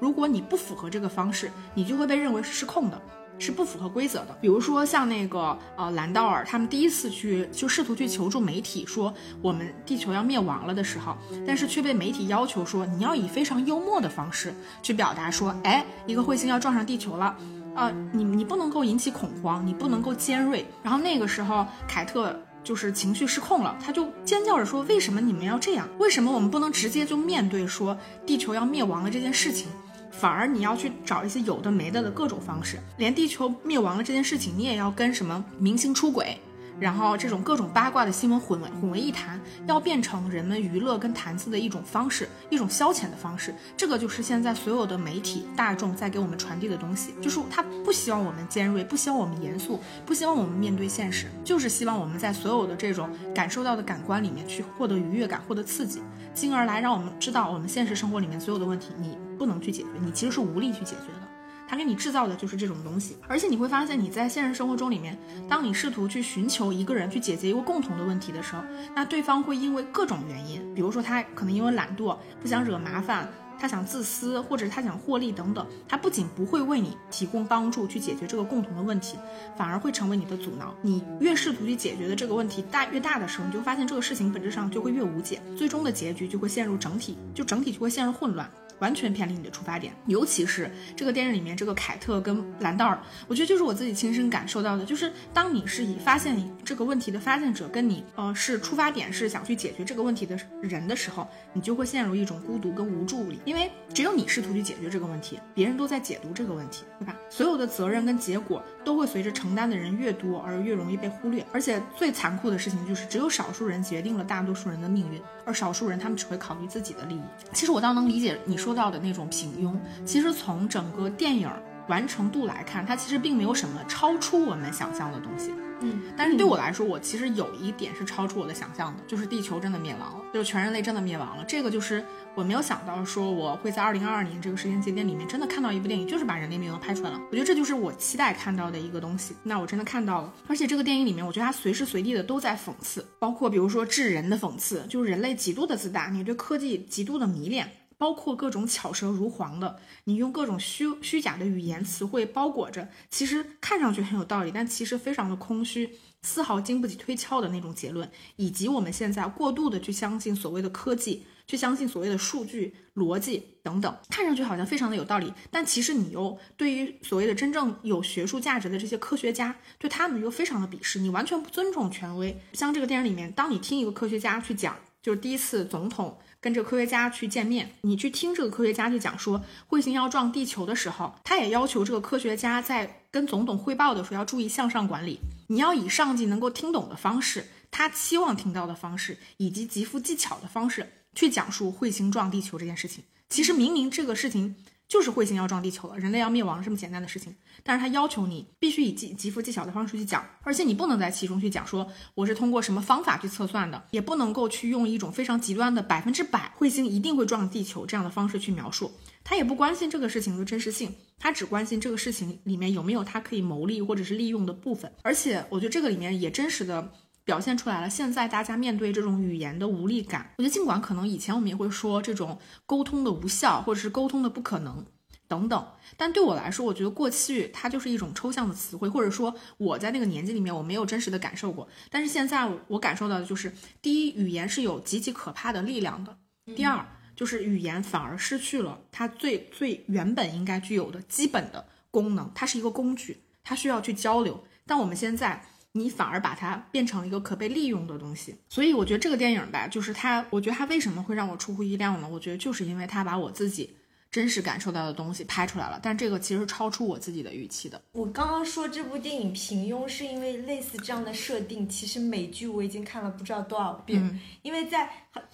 如果你不符合这个方式，你就会被认为是失控的。是不符合规则的。比如说像那个呃兰道尔他们第一次去就试图去求助媒体说我们地球要灭亡了的时候，但是却被媒体要求说你要以非常幽默的方式去表达说，哎，一个彗星要撞上地球了，啊，你你不能够引起恐慌，你不能够尖锐。然后那个时候凯特就是情绪失控了，他就尖叫着说，为什么你们要这样？为什么我们不能直接就面对说地球要灭亡了这件事情？反而你要去找一些有的没的的各种方式，连地球灭亡了这件事情，你也要跟什么明星出轨。然后这种各种八卦的新闻混为混为一谈，要变成人们娱乐跟谈资的一种方式，一种消遣的方式。这个就是现在所有的媒体大众在给我们传递的东西，就是他不希望我们尖锐，不希望我们严肃，不希望我们面对现实，就是希望我们在所有的这种感受到的感官里面去获得愉悦感，获得刺激，进而来让我们知道我们现实生活里面所有的问题你不能去解决，你其实是无力去解决的。他给你制造的就是这种东西，而且你会发现你在现实生活中里面，当你试图去寻求一个人去解决一个共同的问题的时候，那对方会因为各种原因，比如说他可能因为懒惰，不想惹麻烦，他想自私，或者他想获利等等，他不仅不会为你提供帮助去解决这个共同的问题，反而会成为你的阻挠。你越试图去解决的这个问题大越大的时候，你就发现这个事情本质上就会越无解，最终的结局就会陷入整体，就整体就会陷入混乱。完全偏离你的出发点，尤其是这个电影里面这个凯特跟兰道尔，我觉得就是我自己亲身感受到的，就是当你是以发现你这个问题的发现者，跟你呃是出发点是想去解决这个问题的人的时候，你就会陷入一种孤独跟无助里，因为只有你试图去解决这个问题，别人都在解读这个问题，对吧？所有的责任跟结果都会随着承担的人越多而越容易被忽略，而且最残酷的事情就是只有少数人决定了大多数人的命运，而少数人他们只会考虑自己的利益。其实我倒能理解你说。说到的那种平庸，其实从整个电影完成度来看，它其实并没有什么超出我们想象的东西。嗯，但是对我来说，我其实有一点是超出我的想象的，就是地球真的灭亡了，就是全人类真的灭亡了。这个就是我没有想到，说我会在二零二二年这个时间节点里面真的看到一部电影，就是把人类灭亡拍出来了。我觉得这就是我期待看到的一个东西。那我真的看到了，而且这个电影里面，我觉得它随时随地的都在讽刺，包括比如说智人的讽刺，就是人类极度的自大，你对科技极度的迷恋。包括各种巧舌如簧的，你用各种虚虚假的语言词汇包裹着，其实看上去很有道理，但其实非常的空虚，丝毫经不起推敲的那种结论，以及我们现在过度的去相信所谓的科技，去相信所谓的数据逻辑等等，看上去好像非常的有道理，但其实你又对于所谓的真正有学术价值的这些科学家，对他们又非常的鄙视，你完全不尊重权威。像这个电影里面，当你听一个科学家去讲，就是第一次总统。跟这科学家去见面，你去听这个科学家去讲说彗星要撞地球的时候，他也要求这个科学家在跟总统汇报的时候要注意向上管理。你要以上级能够听懂的方式，他期望听到的方式，以及极富技巧的方式去讲述彗星撞地球这件事情。其实明明这个事情。就是彗星要撞地球了，人类要灭亡这么简单的事情，但是他要求你必须以极极富技巧的方式去讲，而且你不能在其中去讲说我是通过什么方法去测算的，也不能够去用一种非常极端的百分之百彗星一定会撞地球这样的方式去描述，他也不关心这个事情的真实性，他只关心这个事情里面有没有他可以牟利或者是利用的部分，而且我觉得这个里面也真实的。表现出来了。现在大家面对这种语言的无力感，我觉得尽管可能以前我们也会说这种沟通的无效，或者是沟通的不可能等等，但对我来说，我觉得过去它就是一种抽象的词汇，或者说我在那个年纪里面我没有真实的感受过。但是现在我感受到的就是，第一，语言是有极其可怕的力量的；第二，就是语言反而失去了它最最原本应该具有的基本的功能，它是一个工具，它需要去交流。但我们现在。你反而把它变成一个可被利用的东西，所以我觉得这个电影吧，就是它，我觉得它为什么会让我出乎意料呢？我觉得就是因为它把我自己真实感受到的东西拍出来了，但这个其实超出我自己的预期的。我刚刚说这部电影平庸，是因为类似这样的设定，其实美剧我已经看了不知道多少遍，因为在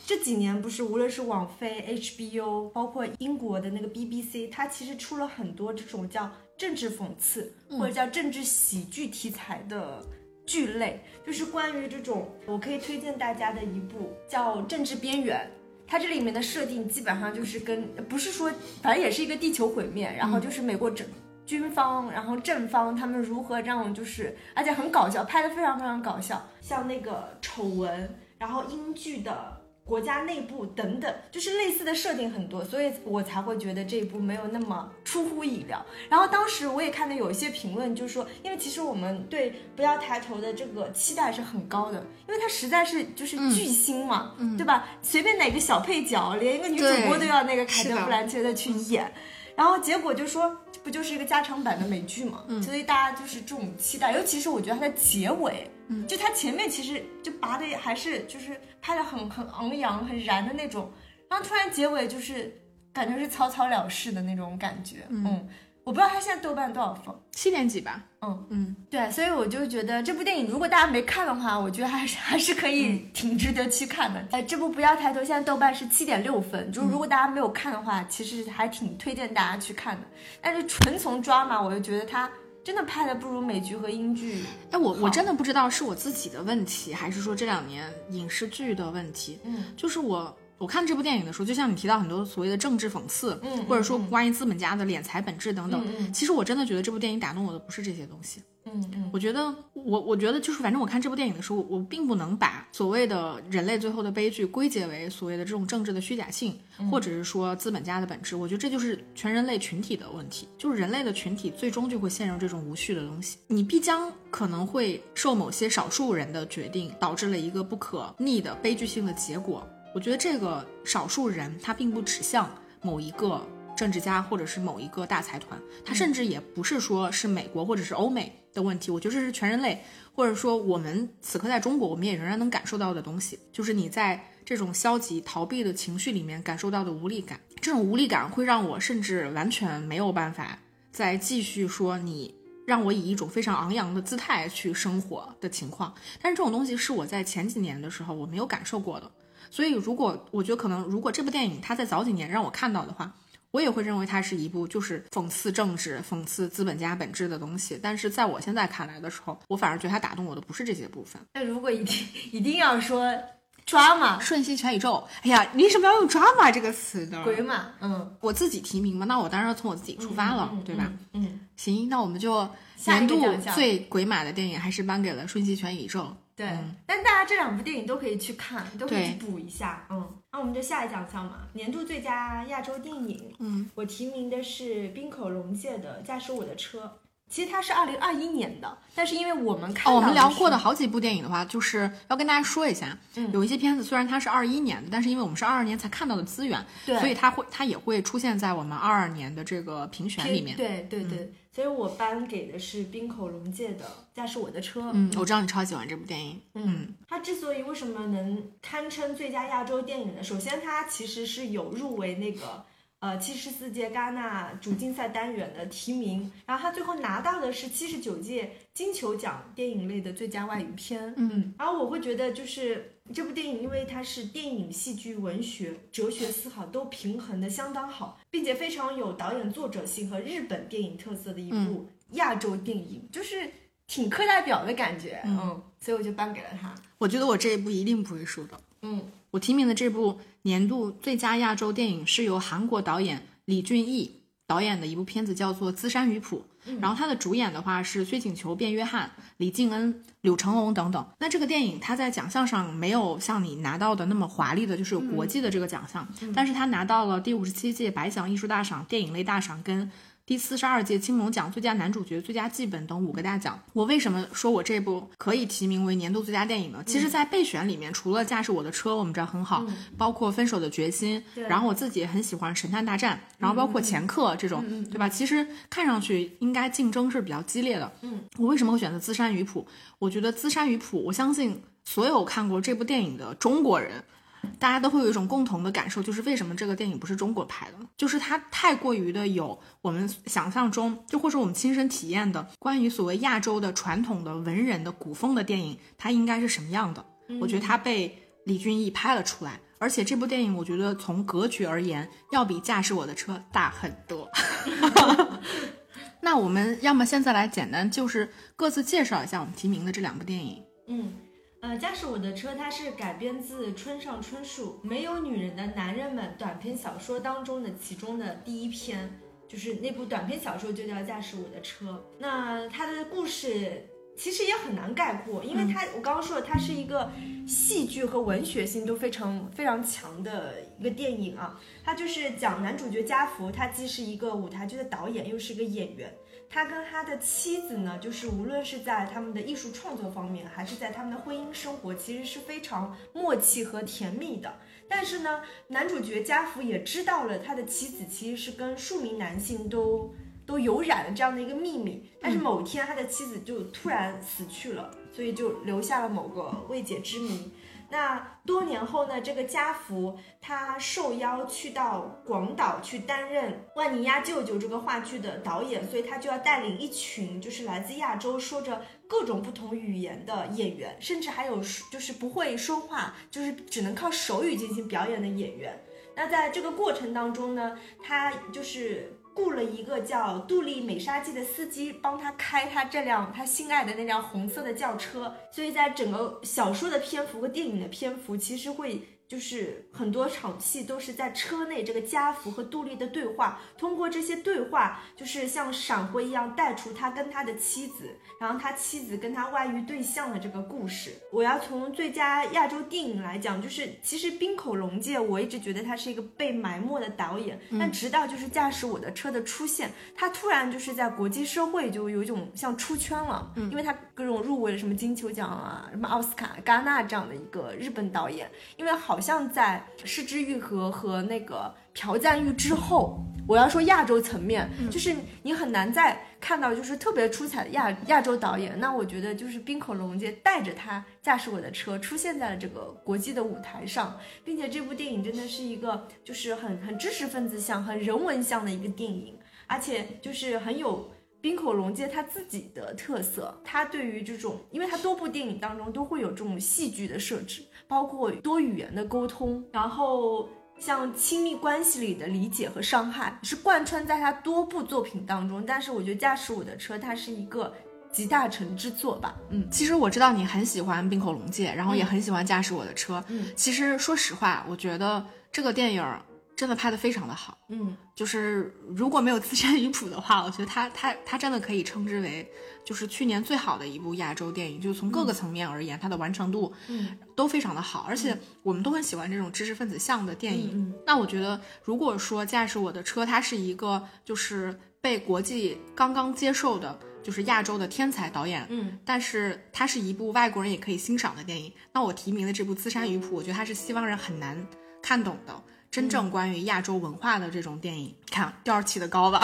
这几年不是无论是网飞、HBO，包括英国的那个 BBC，它其实出了很多这种叫政治讽刺或者叫政治喜剧题材的。剧类就是关于这种，我可以推荐大家的一部叫《政治边缘》，它这里面的设定基本上就是跟不是说，反正也是一个地球毁灭，然后就是美国整军方，然后正方他们如何让就是，而且很搞笑，拍的非常非常搞笑，像那个丑闻，然后英剧的。国家内部等等，就是类似的设定很多，所以我才会觉得这一部没有那么出乎意料。然后当时我也看到有一些评论，就是说，因为其实我们对不要抬头的这个期待是很高的，因为它实在是就是巨星嘛，对吧？随便哪个小配角，连一个女主播都要那个凯特·布兰切特去演，然后结果就说，不就是一个加长版的美剧嘛？所以大家就是这种期待，尤其是我觉得它的结尾。就它前面其实就拔的还是就是拍的很很昂扬很燃的那种，然后突然结尾就是感觉是草草了事的那种感觉。嗯，我不知道他现在豆瓣多少分，七点几吧。嗯嗯，对，所以我就觉得这部电影如果大家没看的话，我觉得还是 (laughs) 还是可以挺值得去看的。哎，这部不要抬头现在豆瓣是七点六分，就是如果大家没有看的话，其实还挺推荐大家去看的。但是纯从抓嘛，我就觉得他真的拍的不如美剧和英剧。哎，我我真的不知道是我自己的问题，还是说这两年影视剧的问题。嗯，就是我我看这部电影的时候，就像你提到很多所谓的政治讽刺，嗯或者说关于资本家的敛财本质等等。其实我真的觉得这部电影打动我的不是这些东西。嗯嗯我觉得我我觉得就是反正我看这部电影的时候，我并不能把所谓的人类最后的悲剧归结为所谓的这种政治的虚假性，或者是说资本家的本质。我觉得这就是全人类群体的问题，就是人类的群体最终就会陷入这种无序的东西。你必将可能会受某些少数人的决定，导致了一个不可逆的悲剧性的结果。我觉得这个少数人他并不指向某一个政治家或者是某一个大财团，他甚至也不是说是美国或者是欧美的问题，我觉得这是全人类，或者说我们此刻在中国，我们也仍然能感受到的东西，就是你在这种消极逃避的情绪里面感受到的无力感，这种无力感会让我甚至完全没有办法再继续说你。让我以一种非常昂扬的姿态去生活的情况，但是这种东西是我在前几年的时候我没有感受过的，所以如果我觉得可能如果这部电影它在早几年让我看到的话，我也会认为它是一部就是讽刺政治、讽刺资本家本质的东西。但是在我现在看来的时候，我反而觉得它打动我的不是这些部分。那如果一定 (laughs) 一定要说抓马瞬息全宇宙，哎呀，你为什么要用 drama 这个词呢？鬼马，嗯，我自己提名嘛，那我当然要从我自己出发了，嗯对吧？？嗯，嗯行，那我们就年度最鬼马的电影还是颁给了《瞬息全宇宙》。对嗯。但大家这两部电影都可以去看，都可以去补一下。嗯，那我们就下一奖项嘛，年度最佳亚洲电影。嗯，我提名的是滨口龙介的《驾驶我的车》。其实它是二零二一年的，但是因为我们看哦，我们聊过的好几部电影的话，就是要跟大家说一下，嗯有一些片子虽然它是二一年的，但是因为我们是二二年才看到的资源，对，所以它会它也会出现在我们二二年的这个评选里面。对对对，所以我颁给的是冰口龙介的《驾驶我的车》。嗯，我知道你超喜欢这部电影。嗯，它之所以为什么能堪称最佳亚洲电影呢？首先，它其实是有入围那个呃七十四届戛纳主竞赛单元的提名，然后他最后拿到的是七十九届金球奖电影类的最佳外语片。嗯，然后我会觉得就是这部电影，因为它是电影、戏剧、文学、哲学思考都平衡的相当好，并且非常有导演作者性和日本电影特色的一部亚洲电影，就是挺课代表的感觉。嗯所以我就颁给了他。我觉得我这一部一定不会输的。嗯我提名的这部年度最佳亚洲电影是由韩国导演李俊毅导演的一部片子，叫做《资山鱼谱》。然后他的主演的话是崔景求、卞约翰、李敬恩、柳成龙等等。那这个电影它在奖项上没有像你拿到的那么华丽的，就是有国际的这个奖项，但是他拿到了第五十七届白想艺术大赏电影类大赏跟。第四十二届青龙奖最佳男主角、最佳剧本等五个大奖。我为什么说我这部可以提名为年度最佳电影呢？其实，在备选里面，除了《驾驶我的车》，我们知道很好，包括《分手的决心》，然后我自己也很喜欢《神探大战》，然后包括《前客》这种，对吧？其实看上去应该竞争是比较激烈的。嗯，我为什么会选择《资山渔浦》？我觉得《资山渔浦》，我相信所有看过这部电影的中国人。大家都会有一种共同的感受，就是为什么这个电影不是中国拍的？就是它太过于的有我们想象中，就或者我们亲身体验的关于所谓亚洲的传统的文人的古风的电影，它应该是什么样的？我觉得它被李俊毅拍了出来，而且这部电影我觉得从格局而言，要比《驾驶我的车》大很多。(laughs) 那我们要么现在来简单就是各自介绍一下我们提名的这两部电影。嗯，呃，驾驶我的车，它是改编自村上春树《没有女人的男人们》短篇小说当中的其中的第一篇，就是那部短篇小说就叫《驾驶我的车》。那它的故事其实也很难概括，因为它、我刚刚说了，它是一个戏剧和文学性都非常非常强的一个电影啊。它就是讲男主角家福，他既是一个舞台剧的导演，又是个演员。他跟他的妻子呢，就是无论是在他们的艺术创作方面，还是在他们的婚姻生活，其实是非常默契和甜蜜的。但是呢，男主角家福也知道了他的妻子其实是跟数名男性都都有染了这样的一个秘密。但是某天他的妻子就突然死去了，所以就留下了某个未解之谜。那多年后呢，这个家福他受邀去到广岛去担任万尼亚舅舅这个话剧的导演，所以他就要带领一群就是来自亚洲说着各种不同语言的演员，甚至还有就是不会说话，就是只能靠手语进行表演的演员。那在这个过程当中呢，他就是雇了一个叫杜丽美沙纪的司机，帮他开他这辆他心爱的那辆红色的轿车。所以在整个小说的篇幅和电影的篇幅，其实会。就是很多场戏都是在车内，这个家福和杜丽的对话，通过这些对话，就是像闪回一样带出他跟他的妻子，然后他妻子跟他外遇对象的这个故事。我要从最佳亚洲电影来讲，就是其实滨口龙介，我一直觉得他是一个被埋没的导演，但直到就是驾驶我的车的出现，他突然就是在国际社会就有一种像出圈了，因为他各种入围了什么金球奖啊，什么奥斯卡、戛纳这样的一个日本导演，因为好。好像在失之愈合和那个朴赞玉之后，我要说亚洲层面，就是你很难再看到就是特别出彩的亚亚洲导演。那我觉得就是滨口龙介带着他驾驶我的车出现在了这个国际的舞台上，并且这部电影真的是一个就是很很知识分子向、很人文向的一个电影，而且就是很有。冰口龙介他自己的特色，他对于这种，因为他多部电影当中都会有这种戏剧的设置，包括多语言的沟通，然后像亲密关系里的理解和伤害，是贯穿在他多部作品当中。但是我觉得驾驶我的车，它是一个集大成之作吧。嗯，其实我知道你很喜欢冰口龙介，然后也很喜欢驾驶我的车。嗯，其实说实话，我觉得这个电影。真的拍的非常的好，嗯，就是如果没有资山鱼谱的话，我觉得他他他真的可以称之为就是去年最好的一部亚洲电影，就是从各个层面而言，它的完成度，嗯，都非常的好，而且我们都很喜欢这种知识分子向的电影。嗯那我觉得，如果说驾驶我的车，它是一个就是被国际刚刚接受的，就是亚洲的天才导演，嗯，但是它是一部外国人也可以欣赏的电影，那我提名的这部资山鱼谱，我觉得它是西方人很难看懂的。真正关于亚洲文化的这种电影，看。(laughs) 调起的高吧。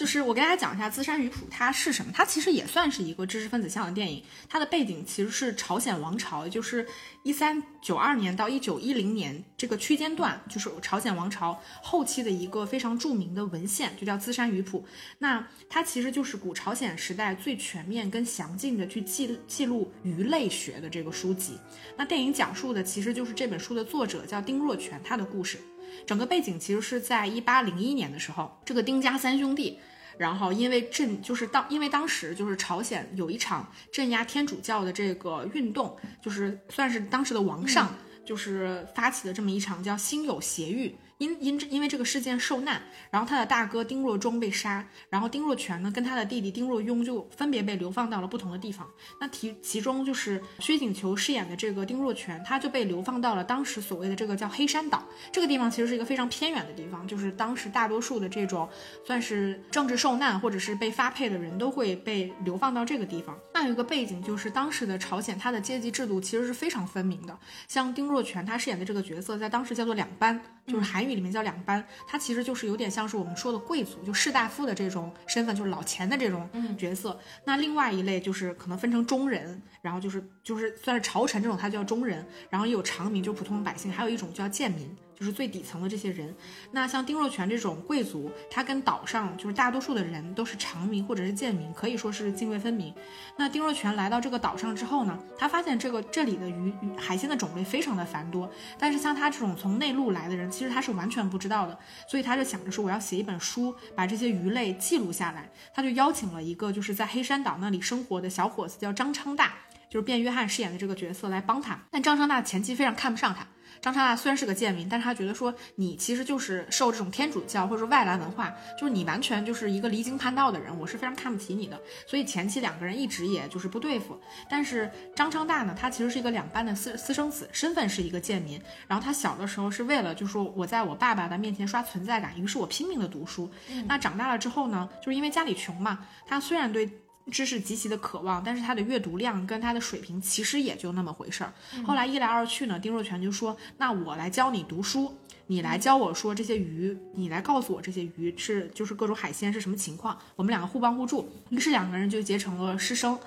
就是我跟大家讲一下《资山鱼谱》它是什么，它其实也算是一个知识分子向的电影。它的背景其实是朝鲜王朝，也就是一三九二年到一九一零年这个区间段，就是朝鲜王朝后期的一个非常著名的文献，就叫《资山鱼谱》。那它其实就是古朝鲜时代最全面跟详尽的去记记录鱼类学的这个书籍。那电影讲述的其实就是这本书的作者叫丁若全他的故事。整个背景其实是在一八零一年的时候，这个丁家三兄弟，然后因为镇就是当因为当时就是朝鲜有一场镇压天主教的这个运动，就是算是当时的王上就是发起的这么一场叫心有邪狱。因因因为这个事件受难，然后他的大哥丁若忠被杀，然后丁若全呢跟他的弟弟丁若雍就分别被流放到了不同的地方。那其其中就是薛景求饰演的这个丁若全，他就被流放到了当时所谓的这个叫黑山岛这个地方，其实是一个非常偏远的地方，就是当时大多数的这种算是政治受难或者是被发配的人都会被流放到这个地方。那有一个背景就是当时的朝鲜，它的阶级制度其实是非常分明的。像丁若全他饰演的这个角色，在当时叫做两班，就是韩语。里面叫两班，他其实就是有点像是我们说的贵族，就士大夫的这种身份，就是老钱的这种角色。那另外一类就是可能分成中人，然后就是就是算是朝臣这种，他叫中人，然后也有长民，就普通百姓，还有一种叫贱民。就是最底层的这些人，那像丁若全这种贵族，他跟岛上就是大多数的人都是长民或者是贱民，可以说是泾渭分明。那丁若全来到这个岛上之后呢，他发现这个这里的鱼海鲜的种类非常的繁多，但是像他这种从内陆来的人，其实他是完全不知道的，所以他就想着说我要写一本书，把这些鱼类记录下来。他就邀请了一个就是在黑山岛那里生活的小伙子，叫张昌大，就是卞约翰饰演的这个角色来帮他。但张昌大前期非常看不上他。张昌大虽然是个贱民，但是他觉得说你其实就是受这种天主教或者说外来文化，就是你完全就是一个离经叛道的人，我是非常看不起你的。所以前期两个人一直也就是不对付。但是张昌大呢，他其实是一个两班的私私生子，身份是一个贱民。然后他小的时候是为了就是说我在我爸爸的面前刷存在感，于是我拼命的读书。那长大了之后呢，就是因为家里穷嘛，他虽然对。知识极其的渴望，但是他的阅读量跟他的水平其实也就那么回事儿。后来一来二去呢，丁若全就说：“那我来教你读书，你来教我说这些鱼，你来告诉我这些鱼是就是各种海鲜是什么情况，我们两个互帮互助。”于是两个人就结成了师生。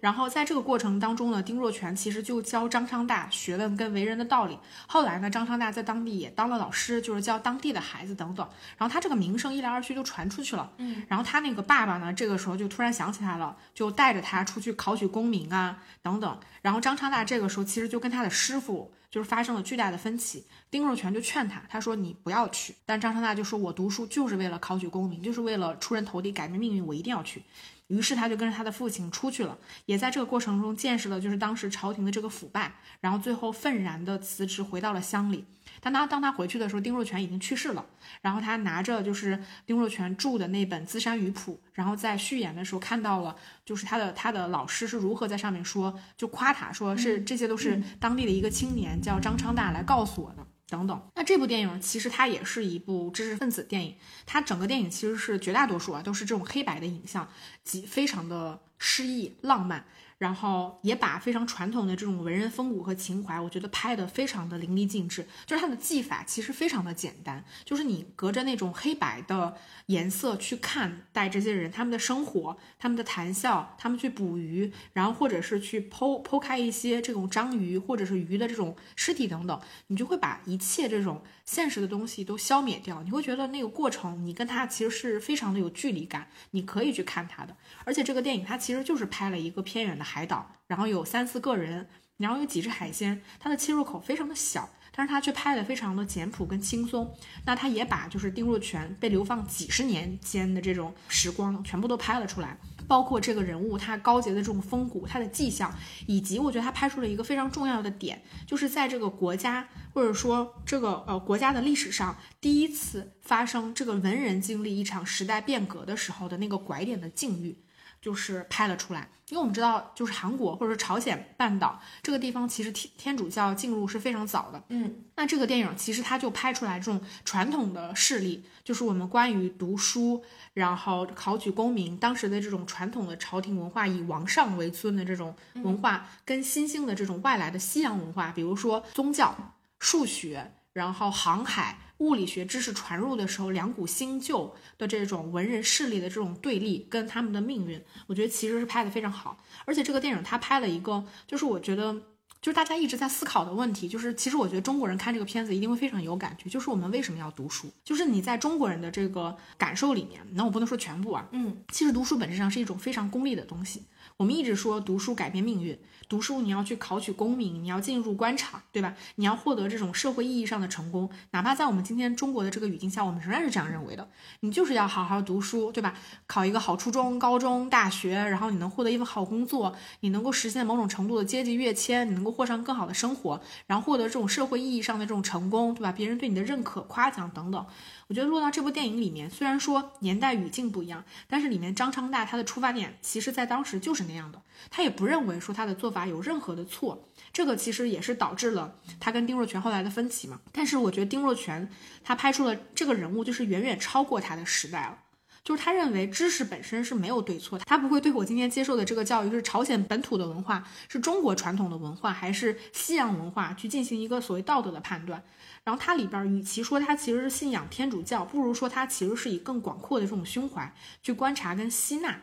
然后在这个过程当中呢，丁若全其实就教张昌大学问跟为人的道理。后来呢，张昌大在当地也当了老师，就是教当地的孩子等等。然后他这个名声一来二去就传出去了。嗯，然后他那个爸爸呢，这个时候就突然想起他了，就带着他出去考取功名啊等等。然后张昌大这个时候其实就跟他的师傅就是发生了巨大的分歧。丁若全就劝他，他说你不要去。但张昌大就说，我读书就是为了考取功名，就是为了出人头地、改变命运，我一定要去。于是他就跟着他的父亲出去了，也在这个过程中见识了就是当时朝廷的这个腐败，然后最后愤然的辞职回到了乡里。但他当他回去的时候，丁若全已经去世了。然后他拿着就是丁若全著的那本《资山语谱》，然后在序言的时候看到了，就是他的他的老师是如何在上面说，就夸他说是这些都是当地的一个青年叫张昌大来告诉我的。等等，那这部电影其实它也是一部知识分子电影，它整个电影其实是绝大多数啊都是这种黑白的影像，极非常的诗意浪漫。然后也把非常传统的这种文人风骨和情怀，我觉得拍得非常的淋漓尽致。就是它的技法其实非常的简单，就是你隔着那种黑白的颜色去看待这些人他们的生活、他们的谈笑、他们去捕鱼，然后或者是去剖剖开一些这种章鱼或者是鱼的这种尸体等等，你就会把一切这种现实的东西都消灭掉。你会觉得那个过程，你跟他其实是非常的有距离感，你可以去看他的。而且这个电影它其实就是拍了一个偏远的。海岛，然后有三四个人，然后有几只海鲜，它的切入口非常的小，但是它却拍的非常的简朴跟轻松。那他也把就是丁若全被流放几十年间的这种时光全部都拍了出来，包括这个人物他高洁的这种风骨，他的迹象，以及我觉得他拍出了一个非常重要的点，就是在这个国家或者说这个呃国家的历史上，第一次发生这个文人经历一场时代变革的时候的那个拐点的境遇。就是拍了出来，因为我们知道，就是韩国或者说朝鲜半岛这个地方，其实天天主教进入是非常早的。嗯，那这个电影其实它就拍出来这种传统的势力，就是我们关于读书，然后考取功名，当时的这种传统的朝廷文化，以王上为尊的这种文化，跟新兴的这种外来的西洋文化，比如说宗教、数学，然后航海。物理学知识传入的时候，两股新旧的这种文人势力的这种对立跟他们的命运，我觉得其实是拍的非常好。而且这个电影它拍了一个，就是我觉得就是大家一直在思考的问题，就是其实我觉得中国人看这个片子一定会非常有感觉，就是我们为什么要读书？就是你在中国人的这个感受里面，那我不能说全部啊，嗯，其实读书本质上是一种非常功利的东西。我们一直说读书改变命运。读书，你要去考取功名，你要进入官场，对吧？你要获得这种社会意义上的成功，哪怕在我们今天中国的这个语境下，我们仍然是这样认为的。你就是要好好读书，对吧？考一个好初中、高中、大学，然后你能获得一份好工作，你能够实现某种程度的阶级跃迁，你能够过上更好的生活，然后获得这种社会意义上的这种成功，对吧？别人对你的认可、夸奖等等。我觉得落到这部电影里面，虽然说年代语境不一样，但是里面张昌大他的出发点，其实在当时就是那样的。他也不认为说他的做法有任何的错，这个其实也是导致了他跟丁若全后来的分歧嘛。但是我觉得丁若全他拍出了这个人物，就是远远超过他的时代了。就是他认为知识本身是没有对错，他不会对我今天接受的这个教育是朝鲜本土的文化，是中国传统的文化，还是西洋文化去进行一个所谓道德的判断。然后它里边，与其说它其实是信仰天主教，不如说它其实是以更广阔的这种胸怀去观察跟吸纳，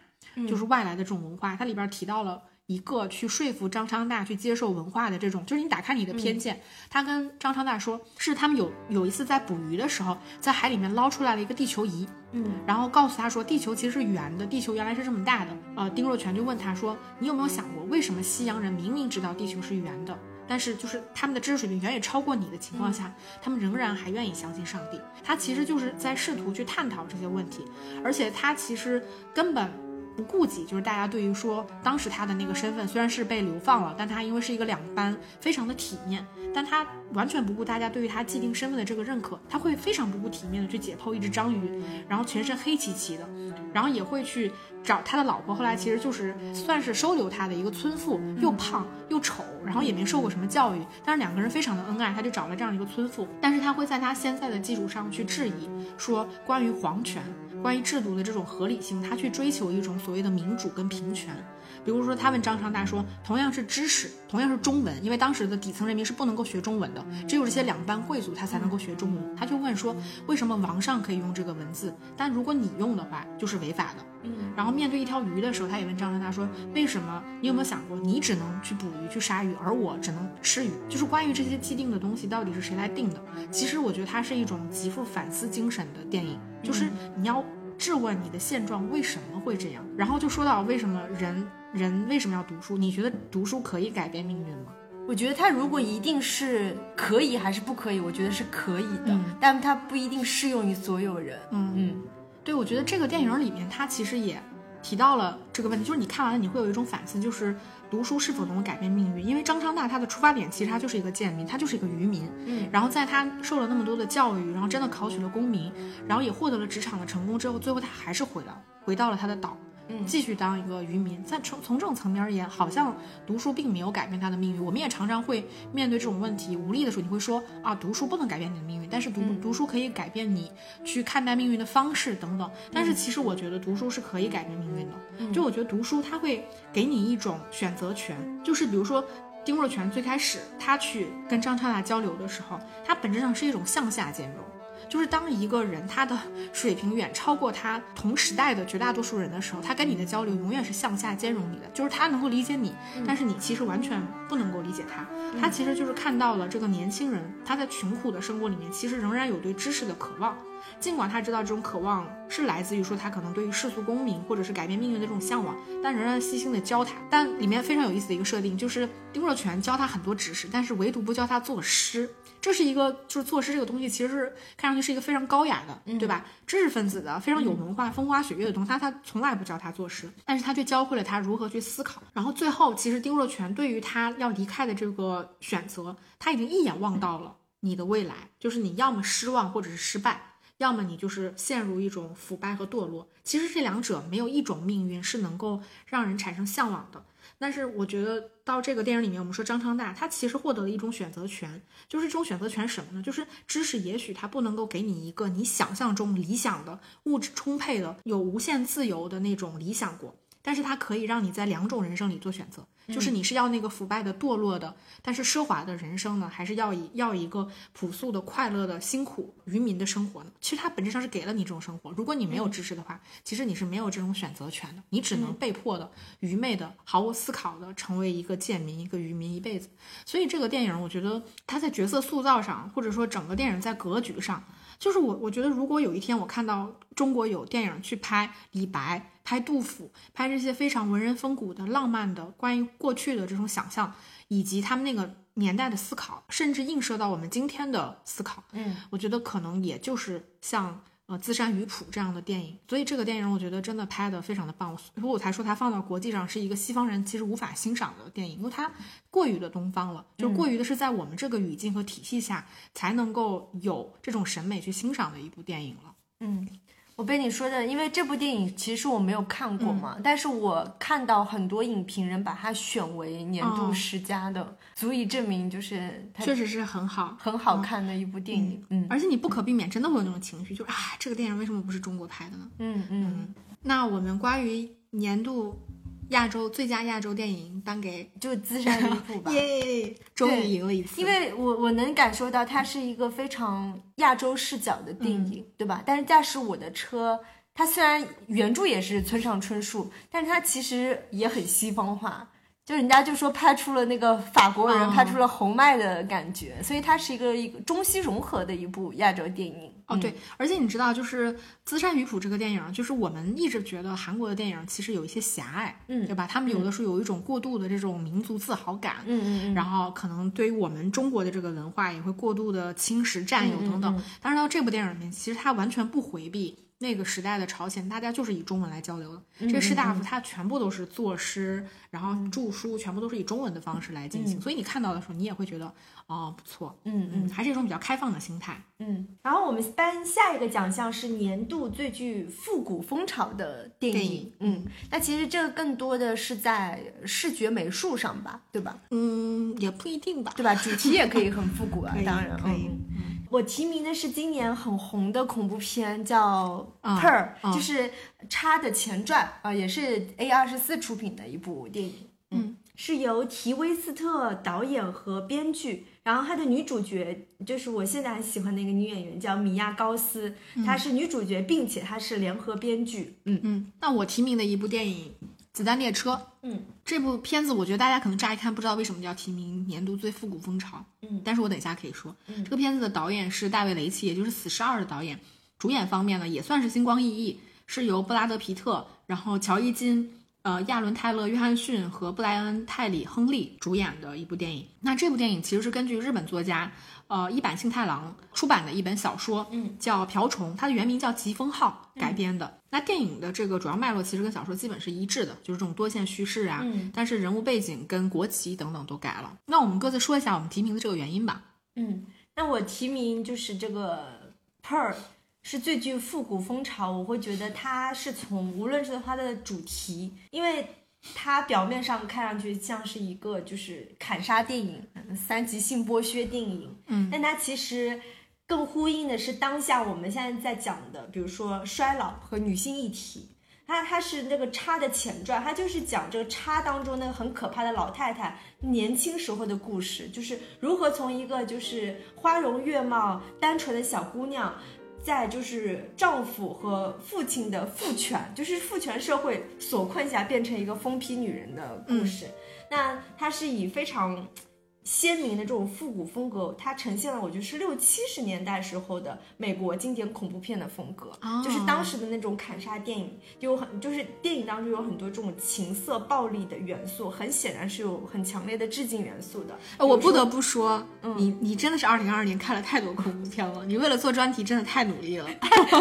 就是外来的这种文化。它里边提到了一个去说服张昌大去接受文化的这种，就是你打开你的偏见。他跟张昌大说，是他们有有一次在捕鱼的时候，在海里面捞出来了一个地球仪，嗯，然后告诉他说，地球其实是圆的，地球原来是这么大的。呃，丁若全就问他说，你有没有想过，为什么西洋人明明知道地球是圆的？但是，就是他们的知识水平远远超过你的情况下，他们仍然还愿意相信上帝。他其实就是在试图去探讨这些问题，而且他其实根本不顾及，就是大家对于说当时他的那个身份虽然是被流放了，但他因为是一个两班，非常的体面。但他完全不顾大家对于他既定身份的这个认可，他会非常不顾体面的去解剖一只章鱼，然后全身黑漆漆的，然后也会去找他的老婆。后来其实就是算是收留他的一个村妇，又胖又丑，然后也没受过什么教育，但是两个人非常的恩爱，他就找了这样一个村妇。但是他会在他现在的基础上去质疑，说关于皇权、关于制度的这种合理性，他去追求一种所谓的民主跟平权。比如说，他问张昌大说，同样是知识，同样是中文，因为当时的底层人民是不能够学中文的，只有这些两班贵族他才能够学中文。他就问说，为什么王上可以用这个文字，但如果你用的话就是违法的？嗯，然后面对一条鱼的时候，他也问张昌大说，为什么？你有没有想过，你只能去捕鱼去杀鱼，而我只能吃鱼？就是关于这些既定的东西，到底是谁来定的？其实我觉得它是一种极富反思精神的电影，就是你要质问你的现状为什么会这样，然后就说到为什么人。人为什么要读书？你觉得读书可以改变命运吗？我觉得他如果一定是可以还是不可以？我觉得是可以的，但它不一定适用于所有人。嗯嗯，对，我觉得这个电影里面他其实也提到了这个问题，就是你看完了你会有一种反思，就是读书是否能够改变命运？因为张昌大他的出发点其实他就是一个贱民，他就是一个渔民。嗯，然后在他受了那么多的教育，然后真的考取了功名，然后也获得了职场的成功之后，最后他还是回到回到了他的岛。继续当一个渔民，在从从这种层面而言，好像读书并没有改变他的命运。我们也常常会面对这种问题，无力的时候，你会说啊，读书不能改变你的命运，但是读读书可以改变你去看待命运的方式等等。但是其实我觉得读书是可以改变命运的。就我觉得读书它会给你一种选择权，就是比如说丁若泉最开始他去跟张超大交流的时候，他本质上是一种向下兼容。就是当一个人他的水平远超过他同时代的绝大多数人的时候，他跟你的交流永远是向下兼容你的，就是他能够理解你，但是你其实完全不能够理解他。他其实就是看到了这个年轻人他在穷苦的生活里面，其实仍然有对知识的渴望。尽管他知道这种渴望是来自于说他可能对于世俗功名或者是改变命运的这种向往，但仍然细心的教他。但里面非常有意思的一个设定就是丁若泉教他很多知识，但是唯独不教他作诗。这是一个就是作诗这个东西其实是看上去是一个非常高雅的，对吧？知识分子的非常有文化、风花雪月的东西，他他从来不教他作诗，但是他却教会了他如何去思考。然后最后，其实丁若泉对于他要离开的这个选择，他已经一眼望到了你的未来，就是你要么失望或者是失败。要么你就是陷入一种腐败和堕落，其实这两者没有一种命运是能够让人产生向往的。但是我觉得到这个电影里面，我们说张昌大他其实获得了一种选择权，就是这种选择权什么呢？就是知识也许它不能够给你一个你想象中理想的物质充沛的、有无限自由的那种理想国。但是它可以让你在两种人生里做选择，就是你是要那个腐败的、堕落的，但是奢华的人生呢，还是要以要一个朴素的、快乐的、辛苦渔民的生活呢？其实它本质上是给了你这种生活。如果你没有知识的话，其实你是没有这种选择权的，你只能被迫的、愚昧的、毫无思考的成为一个贱民、一个渔民一辈子。所以这个电影，我觉得它在角色塑造上，或者说整个电影在格局上。就是我，我觉得如果有一天我看到中国有电影去拍李白、拍杜甫、拍这些非常文人风骨的浪漫的关于过去的这种想象，以及他们那个年代的思考，甚至映射到我们今天的思考，嗯，我觉得可能也就是像。呃，资山渔浦这样的电影，所以这个电影我觉得真的拍的非常的棒，所以我才说它放到国际上是一个西方人其实无法欣赏的电影，因为它过于的东方了，就过于的是在我们这个语境和体系下才能够有这种审美去欣赏的一部电影了。嗯。我被你说的，因为这部电影其实我没有看过嘛，但是我看到很多影评人把它选为年度十佳的，足以证明就是它确实是很好、很好看的一部电影。嗯，而且你不可避免真的会有那种情绪，就是啊，这个电影为什么不是中国拍的呢？嗯嗯。那我们关于年度。亚洲最佳亚洲电影颁给 (laughs) 就《资山渔谱》吧，耶，终于赢了一次。因为我我能感受到它是一个非常亚洲视角的电影，对吧？但是驾驶我的车，它虽然原著也是村上春树，但是它其实也很西方化。就人家就说拍出了那个法国人拍出了侯麦的感觉，所以它是一个一个中西融合的一部亚洲电影。哦，对，而且你知道，就是《资山渔谱》这个电影，就是我们一直觉得韩国的电影其实有一些狭隘，嗯，对吧？他们有的时候有一种过度的这种民族自豪感，嗯，然后可能对于我们中国的这个文化也会过度的侵蚀、占有等等。但是到这部电影里面，其实他完全不回避。那个时代的朝鲜，大家就是以中文来交流的。这个士大夫他全部都是作诗，然后著书，全部都是以中文的方式来进行。所以你看到的时候，你也会觉得哦，不错，嗯嗯，还是一种比较开放的心态。嗯。然后我们颁下一个奖项是年度最具复古风潮的电影。嗯，那其实这个更多的是在视觉美术上吧，对吧？嗯，也不一定吧，对吧？主题也可以很复古啊，(laughs) 当然可以。我提名的是今年很红的恐怖片，叫《嗯 Per》，嗯就是《叉》的前传啊、也是 A 二十四出品的一部电影。嗯，是由提威斯特导演和编剧，然后她的女主角就是我现在很喜欢的一个女演员，叫米娅高斯，她是女主角，并且她是联合编剧。嗯嗯，那我提名的一部电影《子弹列车》。嗯，这部片子我觉得大家可能乍一看不知道为什么叫提名年度最复古风潮。嗯但是我等一下可以说，嗯这个片子的导演是大卫雷奇，也就是《死侍二》的导演。主演方面呢，也算是星光熠熠，是由布拉德皮特、然后乔伊金、呃亚伦泰勒约翰逊和布莱恩泰里亨利主演的一部电影。那这部电影其实是根据日本作家呃一坂幸太郎出版的一本小说，嗯，叫《瓢虫》，它的原名叫《疾风号》改编的。那电影的这个主要脉络其实跟小说基本是一致的，就是这种多线叙事啊，嗯但是人物背景跟国旗等等都改了。那我们各自说一下我们提名的这个原因吧。嗯，那我提名就是这个 Per 是最具复古风潮，我会觉得它是从无论是它的主题，因为它表面上看上去像是一个就是砍杀电影、嗯三级性剥削电影，嗯但它其实更呼应的是当下我们现在在讲的，比如说衰老和女性议题。它它是那个叉的前传，它就是讲这个叉当中那个很可怕的老太太年轻时候的故事，就是如何从一个就是花容月貌、单纯的小姑娘，在就是丈夫和父亲的父权，就是父权社会所困下，变成一个疯批女人的故事。那它是以非常鲜明的这种复古风格，它呈现了我觉得是六七十年代时候的美国经典恐怖片的风格，哦就是当时的那种砍杀电影，就有很就是电影当中有很多这种情色暴力的元素，很显然是有很强烈的致敬元素的。呃我不得不说，你你真的是二零二二年看了太多恐怖片了，你为了做专题真的太努力了。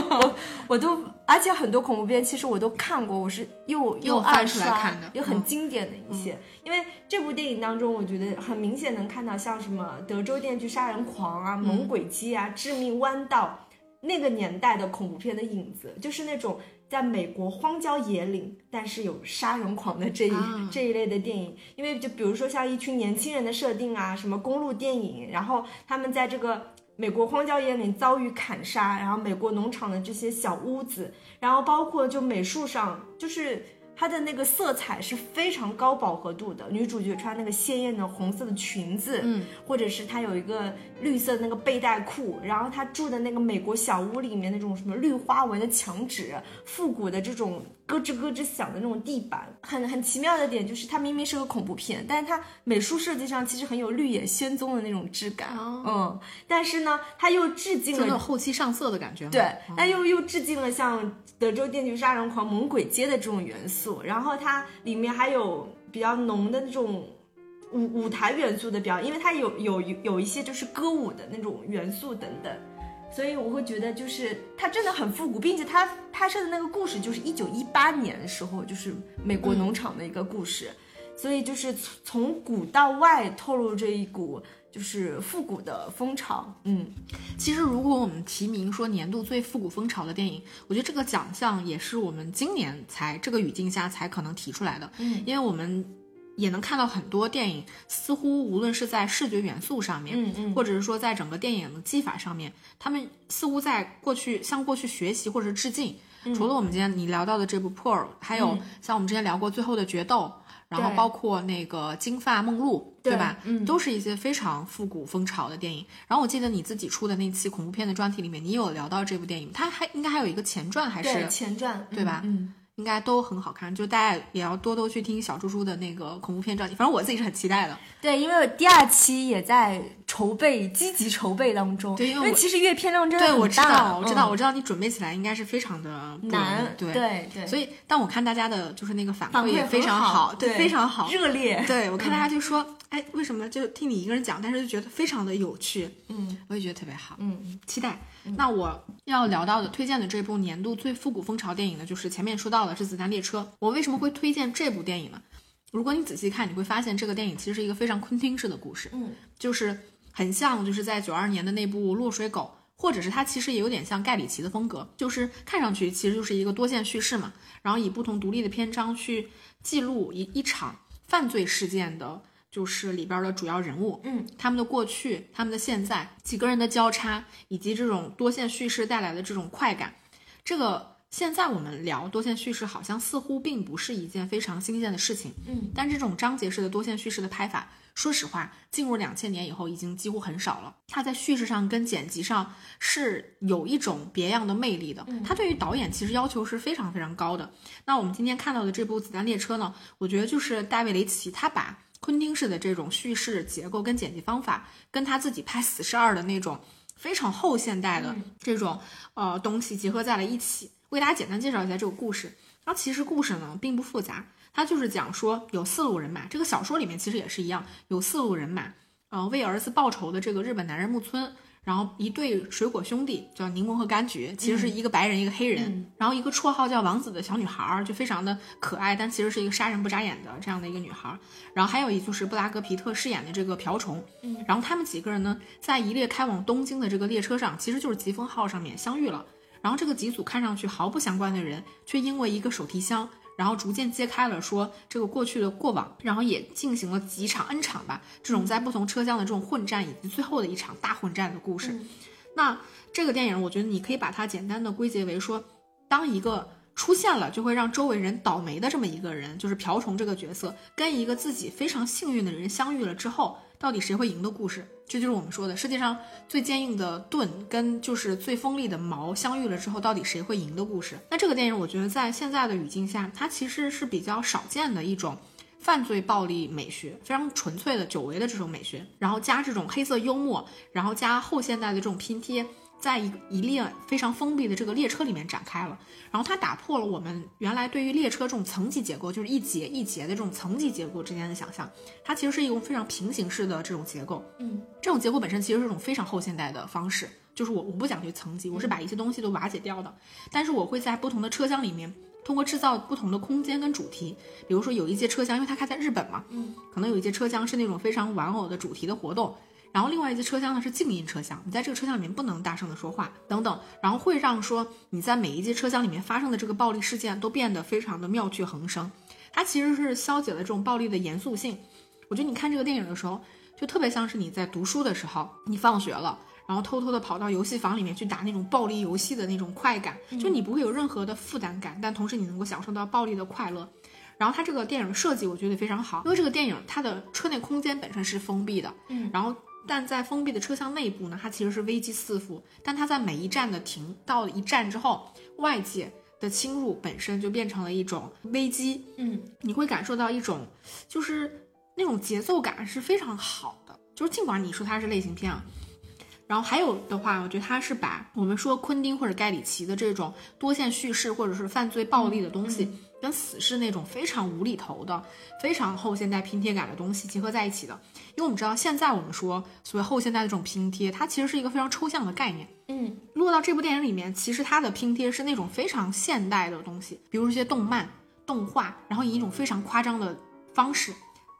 (laughs) 我都，而且很多恐怖片其实我都看过，我是又二又翻出来看的有很嗯经典的一些。因为这部电影当中，我觉得很明显能看到像什么德州电锯杀人狂啊、猛鬼街啊、致命弯道那个年代的恐怖片的影子，就是那种。在美国荒郊野岭，但是有杀人狂的这一、啊这一类的电影，因为就比如说像一群年轻人的设定啊，什么公路电影，然后他们在这个美国荒郊野岭遭遇砍杀，然后美国农场的这些小屋子，然后包括就美术上，就是它的那个色彩是非常高饱和度的。女主角穿那个鲜艳的红色的裙子，嗯，或者是她有一个绿色的那个背带裤，然后她住的那个美国小屋里面那种什么绿花纹的墙纸，复古的这种咯吱咯吱响的那种地板，很很奇妙的点就是它明明是个恐怖片，但是它美术设计上其实很有绿野仙踪的那种质感，哦。嗯，但是呢，它又致敬了后期上色的感觉。对嗯，那又又致敬了像德州电锯杀人狂、猛鬼街的这种元素，然后它里面还有比较浓的那种舞舞台元素的表演，因为它有有有有一些就是歌舞的那种元素等等，所以我会觉得就是它真的很复古，并且它拍摄的那个故事就是一九一八年的时候，就是美国农场的一个故事，所以就是从从古到外透露着一股就是复古的风潮，嗯。其实，如果我们提名说年度最复古风潮的电影，我觉得这个奖项也是我们今年才这个语境下才可能提出来的。嗯，因为我们也能看到很多电影，似乎无论是在视觉元素上面，嗯嗯或者是说在整个电影的技法上面，他们似乎在过去向过去学习或者是致敬。除了我们今天你聊到的这部《Pearl》，还有嗯像我们之前聊过《最后的决斗》，然后包括那个《金发梦露》，对对吧？嗯都是一些非常复古风潮的电影。然后我记得你自己出的那期恐怖片的专题里面，你有聊到这部电影，它还应该还有一个前传，还是前传，对吧嗯，应该都很好看。就大家也要多多去听小猪猪的那个恐怖片专题，反正我自己是很期待的。对，因为我第二期也在筹备，积极筹备当中。因对因为我其实阅片量真的对，很我知道，大我知道，嗯我知道你准备起来应该是非常的难，对。对对，所以，但我看大家的就是那个反反馈馈也非常很好，对，非常好。热烈。对我看大家就说，哎，为什么就听你一个人讲，但是就觉得非常的有趣，嗯我也觉得特别好，嗯期待。那我要聊到的推荐的这部年度最复古风潮电影呢，就是前面说到的是《子弹列车》。我为什么会推荐这部电影呢？如果你仔细看，你会发现这个电影其实是一个非常昆汀式的故事，嗯就是很像就是在九二年的那部《落水狗》，或者是它其实也有点像盖里奇的风格，就是看上去其实就是一个多线叙事嘛，然后以不同独立的篇章去记录一一场犯罪事件的。就是里边的主要人物，嗯，他们的过去、他们的现在，几个人的交叉，以及这种多线叙事带来的这种快感。这个现在我们聊多线叙事，好像似乎并不是一件非常新鲜的事情，嗯，但这种章节式的多线叙事的拍法，说实话，进入两千年以后已经几乎很少了。它在叙事上跟剪辑上是有一种别样的魅力的。它对于导演其实要求是非常非常高的。那我们今天看到的这部《子弹列车》呢，我觉得就是大卫雷奇他把昆汀式的这种叙事结构跟剪辑方法，跟他自己拍《死侍二》的那种非常后现代的这种呃东西结合在了一起。为大家简单介绍一下这个故事。然后其实故事呢并不复杂，它就是讲说有四路人马，这个小说里面其实也是一样，有四路人马，呃，为儿子报仇的这个日本男人木村，然后一对水果兄弟叫柠檬和柑橘，其实是一个白人一个黑人，然后一个绰号叫王子的小女孩儿，就非常的可爱，但其实是一个杀人不眨眼的这样的一个女孩。儿，然后还有一就是布拉格皮特饰演的这个瓢虫，然后他们几个人呢，在一列开往东京的这个列车上，其实就是疾风号上面相遇了。然后这个几组看上去毫不相关的人，却因为一个手提箱，然后逐渐揭开了说这个过去的过往，然后也进行了几场 N 场吧，这种在不同车厢的这种混战，以及最后的一场大混战的故事。那这个电影，我觉得你可以把它简单的归结为说，当一个出现了就会让周围人倒霉的这么一个人，就是瓢虫这个角色，跟一个自己非常幸运的人相遇了之后，到底谁会赢的故事？这就是我们说的世界上最坚硬的盾跟就是最锋利的矛相遇了之后，到底谁会赢的故事。那这个电影，我觉得在现在的语境下，它其实是比较少见的一种犯罪暴力美学，非常纯粹的久违的这种美学，然后加这种黑色幽默，然后加后现代的这种拼贴。在一一列非常封闭的这个列车里面展开了，然后它打破了我们原来对于列车这种层级结构，就是一节一节的这种层级结构之间的想象。它其实是一种非常平行式的这种结构，嗯，这种结构本身其实是一种非常后现代的方式，就是我我不讲究层级，我是把一些东西都瓦解掉的，但是我会在不同的车厢里面，通过制造不同的空间跟主题，比如说有一些车厢，因为它开在日本嘛，嗯，可能有一些车厢是那种非常玩偶的主题的活动。然后另外一节车厢呢是静音车厢，你在这个车厢里面不能大声的说话等等，然后会让说你在每一节车厢里面发生的这个暴力事件都变得非常的妙趣横生。它其实是消解了这种暴力的严肃性。我觉得你看这个电影的时候，就特别像是你在读书的时候，你放学了，然后偷偷的跑到游戏房里面去打那种暴力游戏的那种快感，就你不会有任何的负担感，但同时你能够享受到暴力的快乐。然后它这个电影设计我觉得非常好，因为这个电影它的车内空间本身是封闭的，嗯，然后。但在封闭的车厢内部呢，它其实是危机四伏。但它在每一站的停到了一站之后，外界的侵入本身就变成了一种危机。嗯，你会感受到一种，就是那种节奏感是非常好的。就是尽管你说它是类型片啊，然后还有的话，我觉得它是把我们说昆汀或者盖里奇的这种多线叙事或者是犯罪暴力的东西。跟死侍那种非常无厘头的、非常后现代拼贴感的东西结合在一起的，因为我们知道现在我们说所谓后现代的这种拼贴，它其实是一个非常抽象的概念。嗯，落到这部电影里面，其实它的拼贴是那种非常现代的东西，比如一些动漫、动画，然后以一种非常夸张的方式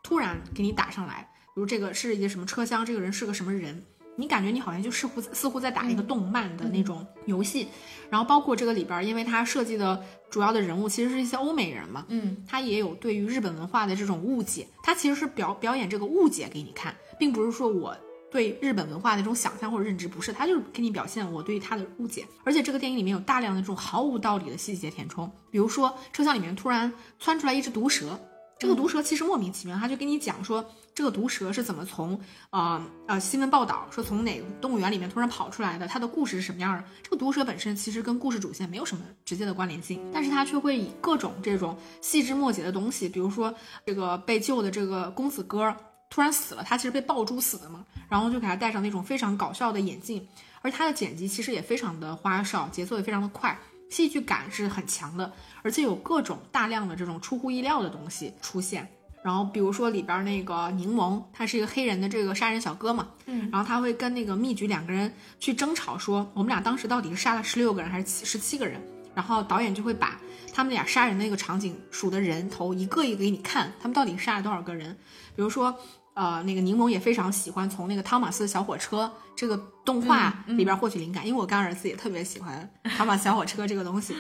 突然给你打上来，比如这个是一个什么车厢，这个人是个什么人。你感觉你好像就似乎似乎在打一个动漫的那种游戏，然后包括这个里边，因为它设计的主要的人物其实是一些欧美人嘛，嗯，他也有对于日本文化的这种误解，他其实是表表演这个误解给你看，并不是说我对日本文化的这种想象或者认知不是，他就是给你表现我对他的误解。而且这个电影里面有大量的这种毫无道理的细节填充，比如说车厢里面突然窜出来一只毒蛇。这个毒蛇其实莫名其妙，他就跟你讲说，这个毒蛇是怎么从呃呃新闻报道说从哪个动物园里面突然跑出来的，它的故事是什么样的？这个毒蛇本身其实跟故事主线没有什么直接的关联性，但是它却会以各种这种细枝末节的东西，比如说这个被救的这个公子哥突然死了，他其实被爆珠死的嘛，然后就给他戴上那种非常搞笑的眼镜，而他的剪辑其实也非常的花哨，节奏也非常的快。戏剧感是很强的，而且有各种大量的这种出乎意料的东西出现。然后比如说里边那个柠檬，他是一个黑人的这个杀人小哥嘛，嗯，然后他会跟那个蜜橘两个人去争吵，说我们俩当时到底是杀了十六个人还是七十七个人？然后导演就会把他们俩杀人的那个场景数的人头一个一个给你看，他们到底杀了多少个人？比如说。呃，那个柠檬也非常喜欢从那个汤马斯小火车这个动画里边获取灵感，因为我干儿子也特别喜欢汤马斯小火车这个东西，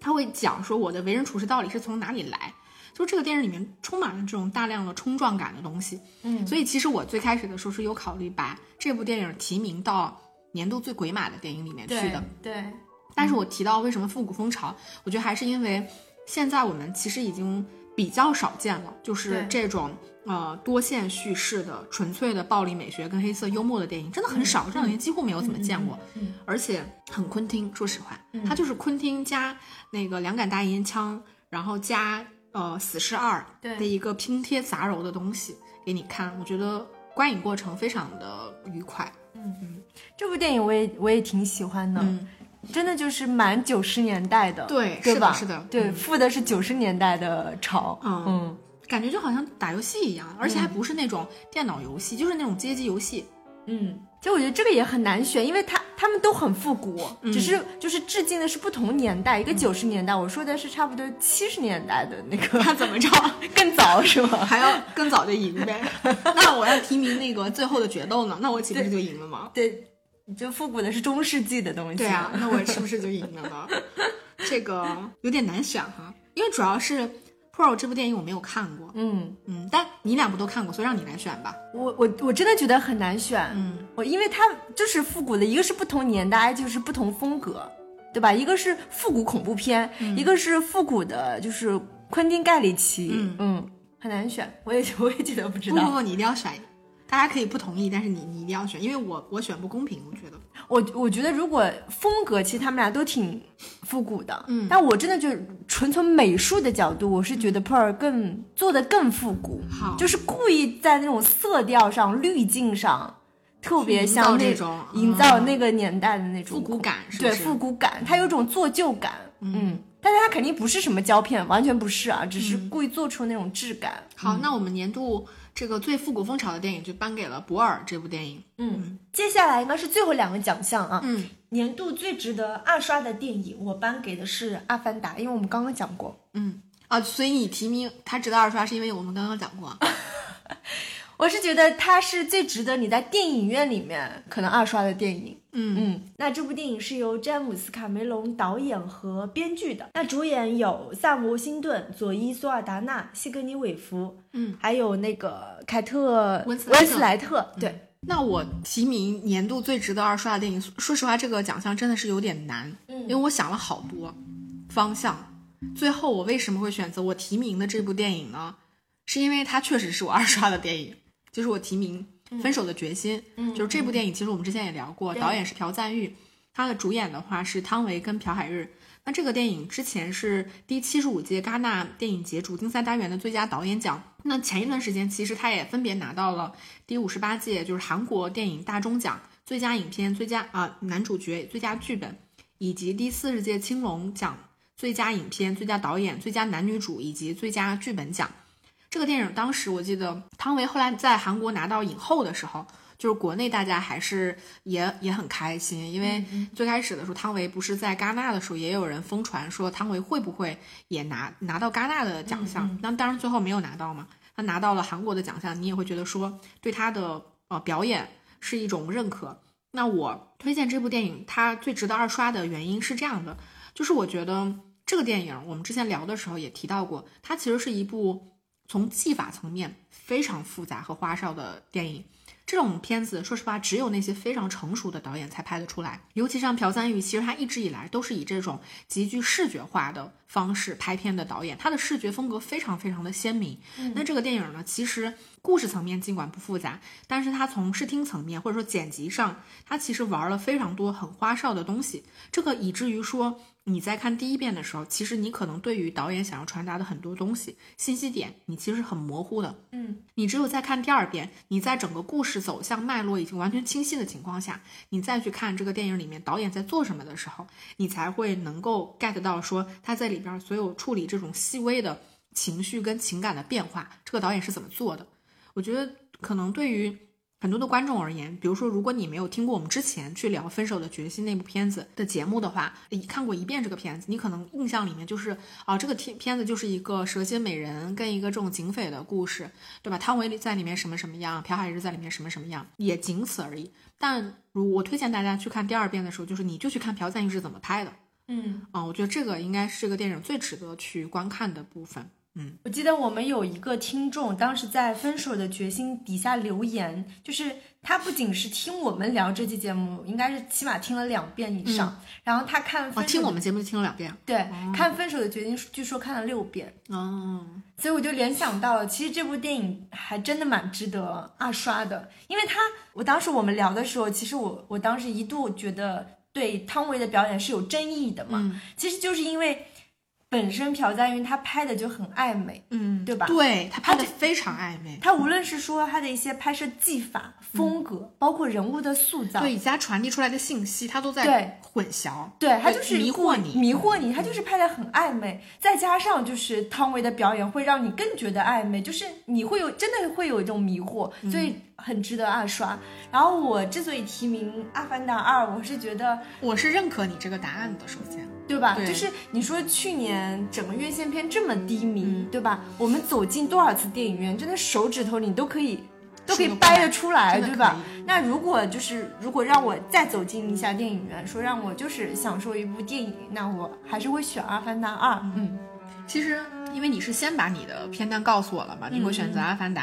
他会讲说我的为人处事到底是从哪里来，就是这个电影里面充满了这种大量的冲撞感的东西。嗯，所以其实我最开始的时候是有考虑把这部电影提名到年度最鬼马的电影里面去的。对，但是我提到为什么复古风潮，我觉得还是因为现在我们其实已经比较少见了，就是这种呃多线叙事的纯粹的暴力美学跟黑色幽默的电影，真的很少，这两年几乎没有怎么见过，嗯而且很昆汀。说实话，嗯它就是昆汀加那个两杆大烟枪，然后加呃死侍二对的一个拼贴杂糅的东西给你看，我觉得观影过程非常的愉快。嗯嗯这部电影我也我也挺喜欢的，嗯，真的就是蛮九十年代的，对，对吧？是的，是的，对，嗯的是九十年代的潮，嗯嗯感觉就好像打游戏一样，而且还不是那种电脑游戏，就是那种街机游戏。嗯，就我觉得这个也很难选，因为他他们都很复古，嗯只是就是致敬的是不同年代，一个九十年代，我说的是差不多七十年代的那个，(laughs) 那怎么着？(laughs) 更早是吗？还要更早就赢呗？(laughs) 那我要提名那个最后的决斗呢？那我岂不是就赢了吗？对，就复古的是中世纪的东西，对啊，那我是不是就赢了呢？这个有点难选哈，因为主要是《Pro》这部电影我没有看过，嗯，嗯，但你两部都看过，所以让你来选吧。我我我真的觉得很难选，嗯，我因为它就是复古的，一个是不同年代，就是不同风格，对吧？一个是复古恐怖片，一个是复古的，就是昆汀盖里奇，嗯很难选，我也我也觉得不知道。不不不，你一定要选。大家可以不同意，但是你你一定要选，因为我我选不公平，我觉得。我我觉得如果风格，其实他们俩都挺复古的，嗯但我真的就纯从美术的角度，我是觉得 Pearl 更做的更复古，好。就是故意在那种色调上、滤镜上。特别像那种营造嗯那个年代的那种复古感对复古感，它有种做旧感，嗯，但是它肯定不是什么胶片，完全不是啊，只嗯。是故意做出那种质感。好，那我们年度这个最复古风潮的电影就颁给了《博尔》这部电影。嗯，接下来应该是最后两个奖项啊，嗯年度最值得二刷的电影，我颁给的是《阿凡达》，因为我们刚刚讲过。嗯啊，所以你提名它值得二刷，是因为我们刚刚讲过。(laughs) 我是觉得它是最值得你在电影院里面可能二刷的电影。嗯。嗯，那这部电影是由詹姆斯·卡梅隆导演和编剧的。那主演有萨姆·沃辛顿、佐伊·索尔达纳、西格尼·韦弗，嗯，还有那个凯特温斯莱特。温斯莱特。对，那我提名年度最值得二刷的电影，说实话，这个奖项真的是有点难，嗯。因为我想了好多方向，最后我为什么会选择我提名的这部电影呢？是因为它确实是我二刷的电影，就是我提名《分手的决心》，嗯就是这部电影，其实我们之前也聊过，对导演是朴赞玉，他的主演的话是汤唯跟朴海日。那这个电影之前是第七十五届戛纳电影节主竞赛单元的最佳导演奖。那前一段时间，其实他也分别拿到了第五十八届就是韩国电影大钟奖最佳影片、最佳啊、男主角、最佳剧本，以及第四十届青龙奖最佳影片、最佳导演、最佳男女主以及最佳剧本奖。这个电影当时我记得汤唯后来在韩国拿到影后的时候，就是国内大家还是也也很开心，因为最开始的时候汤唯不是在戛纳的时候也有人疯传说汤唯会不会也拿拿到戛纳的奖项，那、当然最后没有拿到嘛，他拿到了韩国的奖项，你也会觉得说对他的呃表演是一种认可。那我推荐这部电影，它最值得二刷的原因是这样的，就是我觉得这个电影我们之前聊的时候也提到过，它其实是一部从技法层面非常复杂和花哨的电影。这种片子，说实话，只有那些非常成熟的导演才拍得出来。尤其像朴赞玉，其实他一直以来都是以这种极具视觉化的方式拍片的导演，他的视觉风格非常非常的鲜明。那这个电影呢，其实故事层面尽管不复杂，但是它从视听层面或者说剪辑上，它其实玩了非常多很花哨的东西。这个以至于说你在看第一遍的时候，其实你可能对于导演想要传达的很多东西信息点，你其实是很模糊的。嗯，你只有在看第二遍，你在整个故事走向脉络已经完全清晰的情况下，你再去看这个电影里面导演在做什么的时候，你才会能够 get 到说他在里边所有处理这种细微的情绪跟情感的变化，这个导演是怎么做的。我觉得可能对于很多的观众而言，比如说，如果你没有听过我们之前去聊《分手的决心》那部片子的节目的话，你看过一遍这个片子，你可能印象里面就是啊，这个片片子就是一个蛇蝎美人跟一个这种警匪的故事，对吧？汤唯在里面什么什么样，朴海日在里面什么什么样，也仅此而已。但如我推荐大家去看第二遍的时候，就是你就去看朴赞玉是怎么拍的，嗯啊、我觉得这个应该是这个电影最值得去观看的部分。嗯，我记得我们有一个听众，当时在《分手的决心》底下留言，就是他不仅是听我们聊这期节目，应该是起码听了两遍以上。然后他看哦，分手的听我们节目就听了两遍。对、看《分手的决心》，据说看了六遍。哦，所以我就联想到了，其实这部电影还真的蛮值得二刷的，因为他，我当时我们聊的时候，其实我我当时一度觉得对汤唯的表演是有争议的嘛，嗯其实就是因为本身朴赞郁他拍的就很暧昧，嗯，对吧对他拍的非常暧昧，他无论是说他的一些拍摄技法、风格，包括人物的塑造，嗯对以及他传递出来的信息，他都在混淆，对他就是迷惑你，迷惑你，他就是拍的很暧昧，再加上就是汤唯的表演会让你更觉得暧昧，就是你会有真的会有一种迷惑，嗯所以很值得二刷。然后我之所以提名《阿凡达二》，我是觉得我是认可你这个答案的。首先，对吧？对就是你说去年整个院线片这么低迷，嗯对吧？我们走进多少次电影院，真的手指头你都可以。都可以掰得出来，对吧？那如果就是如果让我再走进一下电影院，说让我就是享受一部电影，那我还是会选《阿凡达二》。嗯，其实因为你是先把你的片单告诉我了嘛，你会选择《阿凡达》。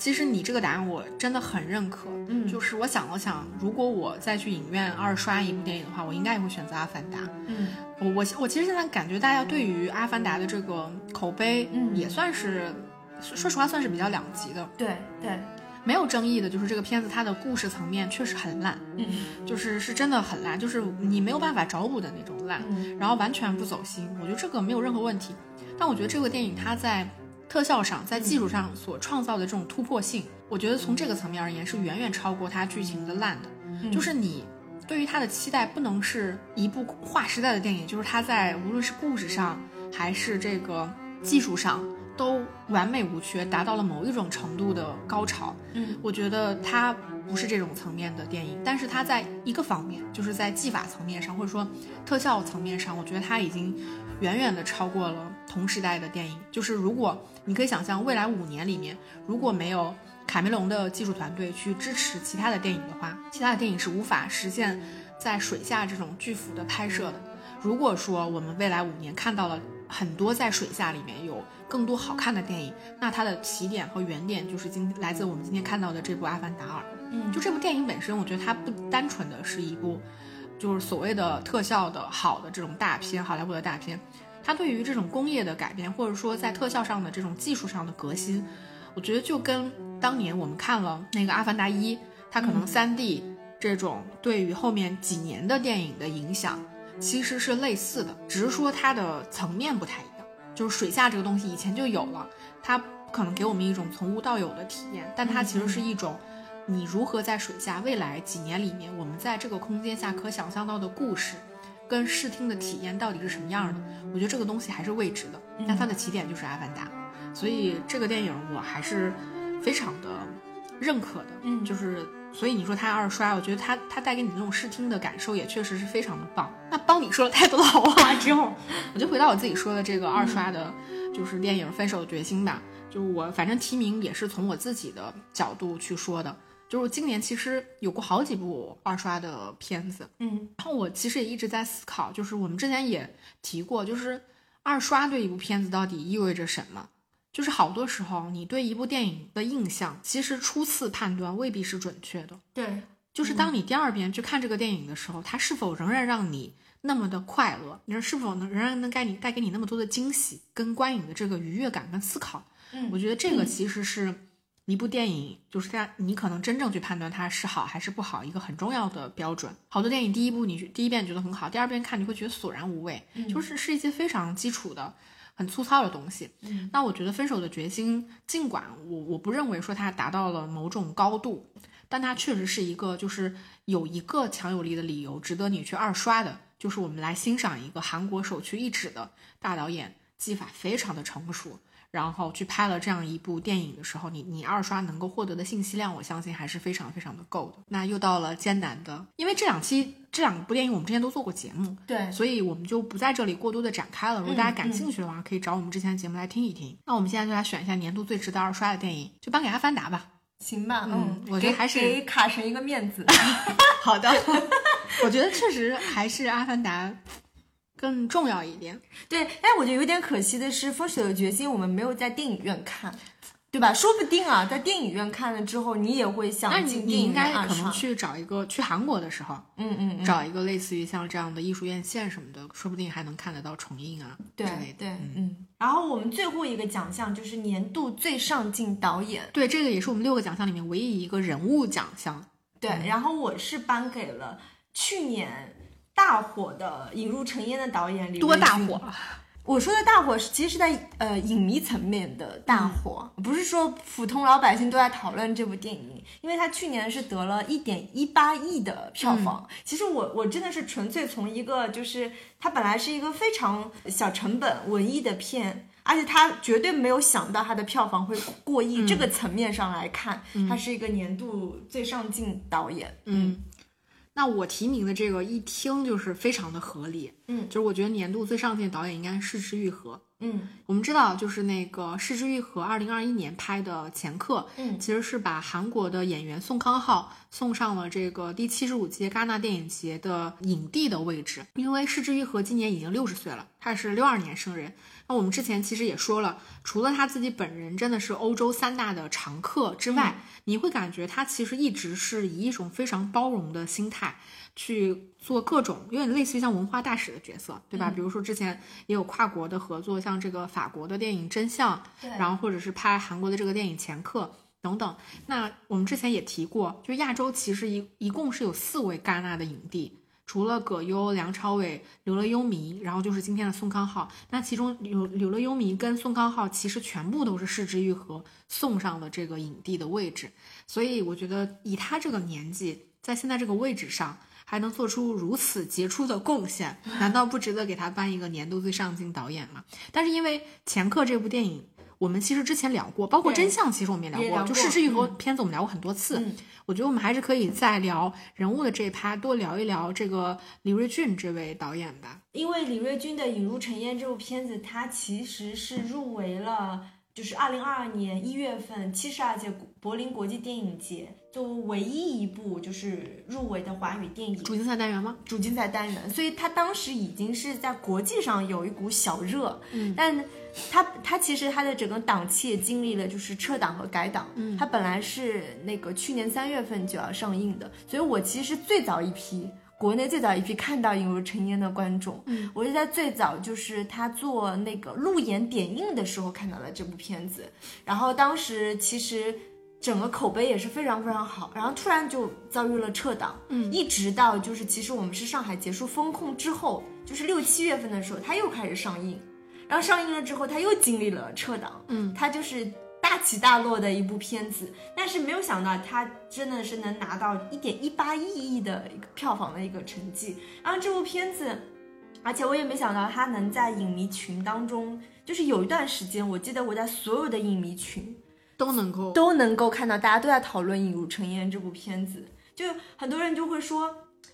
其实你这个答案我真的很认可，嗯就是我想了想，如果我再去影院二刷一部电影的话，我应该也会选择《阿凡达》。嗯，我我我其实现在感觉大家对于《阿凡达》的这个口碑，嗯也算是，说说实话算是比较两极的。对对，没有争议的就是这个片子它的故事层面确实很烂，嗯就是是真的很烂，就是你没有办法找补的那种烂，嗯然后完全不走心。我觉得这个没有任何问题，但我觉得这个电影它在特效上、在技术上所创造的这种突破性，我觉得从这个层面而言是远远超过它剧情的烂的。嗯就是你对于它的期待不能是一部划时代的电影，就是它在无论是故事上还是这个技术上都完美无缺，达到了某一种程度的高潮。嗯，我觉得它不是这种层面的电影，但是它在一个方面，就是在技法层面上，或者说特效层面上，我觉得它已经远远的超过了同时代的电影。就是如果你可以想象，未来五年里面，如果没有卡梅隆的技术团队去支持其他的电影的话，其他的电影是无法实现在水下这种巨幅的拍摄的。如果说我们未来五年看到了很多在水下里面有更多好看的电影，那它的起点和原点就是今来自我们今天看到的这部《阿凡达二》。嗯就这部电影本身，我觉得它不单纯的是一部就是所谓的特效的好的这种大片，好莱坞的大片，它对于这种工业的改变，或者说在特效上的这种技术上的革新，我觉得就跟当年我们看了那个《阿凡达一》，它可能三 D 这种对于后面几年的电影的影响，其实是类似的，只是说它的层面不太一样。就是水下这个东西以前就有了，它不可能给我们一种从无到有的体验，但它其实是一种你如何在水下未来几年里面，我们在这个空间下可想象到的故事。跟视听的体验到底是什么样的？我觉得这个东西还是未知的。但它的起点就是《阿凡达》，所以这个电影我还是非常的认可的。嗯就是所以你说它二刷，我觉得它它带给你的那种视听的感受也确实是非常的棒。那帮你说了太多的好话之后，我就回到我自己说的这个二刷的，就是电影《分手的决心》吧。就我反正提名也是从我自己的角度去说的。就是今年其实有过好几部二刷的片子，嗯然后我其实也一直在思考，就是我们之前也提过，就是二刷对一部片子到底意味着什么？就是好多时候你对一部电影的印象，其实初次判断未必是准确的。对，就是当你第二遍去看这个电影的时候，它是否仍然让你那么的快乐？你说是否能仍然能给你带给你那么多的惊喜跟观影的这个愉悦感跟思考？嗯我觉得这个其实是一部电影，就是它你可能真正去判断它是好还是不好一个很重要的标准。好多电影第一部你第一遍觉得很好，第二遍看你会觉得索然无味，就是是一些非常基础的。很粗糙的东西，嗯那我觉得《分手的决心》，尽管我我不认为说它达到了某种高度，但它确实是一个就是有一个强有力的理由值得你去二刷的，就是我们来欣赏一个韩国首屈一指的大导演，技法非常的成熟，然后去拍了这样一部电影的时候，你你二刷能够获得的信息量，我相信还是非常非常的够的。那又到了艰难的，因为这两期这两部电影我们之前都做过节目，对，所以我们就不在这里过多的展开了。如果大家感嗯兴趣的话，可以找我们之前的节目来听一听。那我们现在就来选一下年度最值得二刷的电影，就颁给《阿凡达》吧。行吧，嗯我觉得还是给卡神一个面子。(laughs) (laughs) 好的，(laughs) 我觉得确实还是《阿凡达》更重要一点。对，但我觉得有点可惜的是，《风雪的决心》我们没有在电影院看。对吧？说不定啊，在电影院看了之后，你也会想进电影院可能去找一个去韩国的时候，嗯嗯，找一个类似于像这样的艺术院线什么的，说不定还能看得到重映啊对对，嗯。然后我们最后一个奖项就是年度最上镜导演，对，这个也是我们六个奖项里面唯一一个人物奖项。对，然后我是颁给了去年大火的《引入尘烟》的导演李多大火？我说的大火是，其实是在呃影迷层面的大火，不是说普通老百姓都在讨论这部电影，因为它去年是得了一点一八亿的票房。其实我我真的是纯粹从一个就是它本来是一个非常小成本文艺的片，而且他绝对没有想到它的票房会过亿，这个层面上来看，他是一个年度最上镜导演。嗯。那我提名的这个一听就是非常的合理，嗯，就是我觉得年度最上镜导演应该是市之愈合，嗯，我们知道就是那个市之愈合二零二一年拍的《前客》，嗯，其实是把韩国的演员宋康昊送上了这个第七十五届戛纳电影节的影帝的位置，因为市之愈合今年已经六十岁了，他是六二年生人。那我们之前其实也说了，除了他自己本人真的是欧洲三大的常客之外，你会感觉他其实一直是以一种非常包容的心态去做各种有点类似于像文化大使的角色，对吧？比如说之前也有跨国的合作，像这个法国的电影《真相》，然后或者是拍韩国的这个电影《前客》等等。那我们之前也提过，就亚洲其实一一共是有四位戛纳的影帝。除了葛优、梁朝伟、刘乐优弥，然后就是今天的宋康昊。那其中刘刘乐优弥跟宋康昊其实全部都是市之愈合送上了这个影帝的位置。所以我觉得以他这个年纪，在现在这个位置上还能做出如此杰出的贡献，难道不值得给他颁一个年度最上镜导演吗？但是因为《前客》这部电影，我们其实之前聊过，包括《真相》，其实我们也聊过，就失之愈合片子我们聊过很多次。我觉得我们还是可以再聊人物的这一趴，多聊一聊这个李瑞俊这位导演吧。因为李瑞俊的《引入尘烟》这部片子，它其实是入围了，就是二零二二年一月份七十二届柏林国际电影节，作为唯一一部就是入围的华语电影。主竞赛单元吗？主竞赛单元，所以他当时已经是在国际上有一股小热，嗯，但。他他其实他的整个档期也经历了就是撤档和改档，嗯，他本来是那个去年三月份就要上映的，所以我其实最早一批国内最早一批看到《引入尘烟》的观众，嗯，我是在最早就是他做那个路演点映的时候看到了这部片子，然后当时其实整个口碑也是非常非常好，然后突然就遭遇了撤档，嗯，一直到就是其实我们是上海结束封控之后，就是六七月份的时候，它又开始上映。然后上映了之后，他又经历了撤档，嗯，他就是大起大落的一部片子，但是没有想到他真的是能拿到一点一八亿亿的一个票房的一个成绩。然后这部片子，而且我也没想到他能在影迷群当中，就是有一段时间，我记得我在所有的影迷群都能够都能够看到大家都在讨论《引入尘烟》这部片子，就很多人就会说。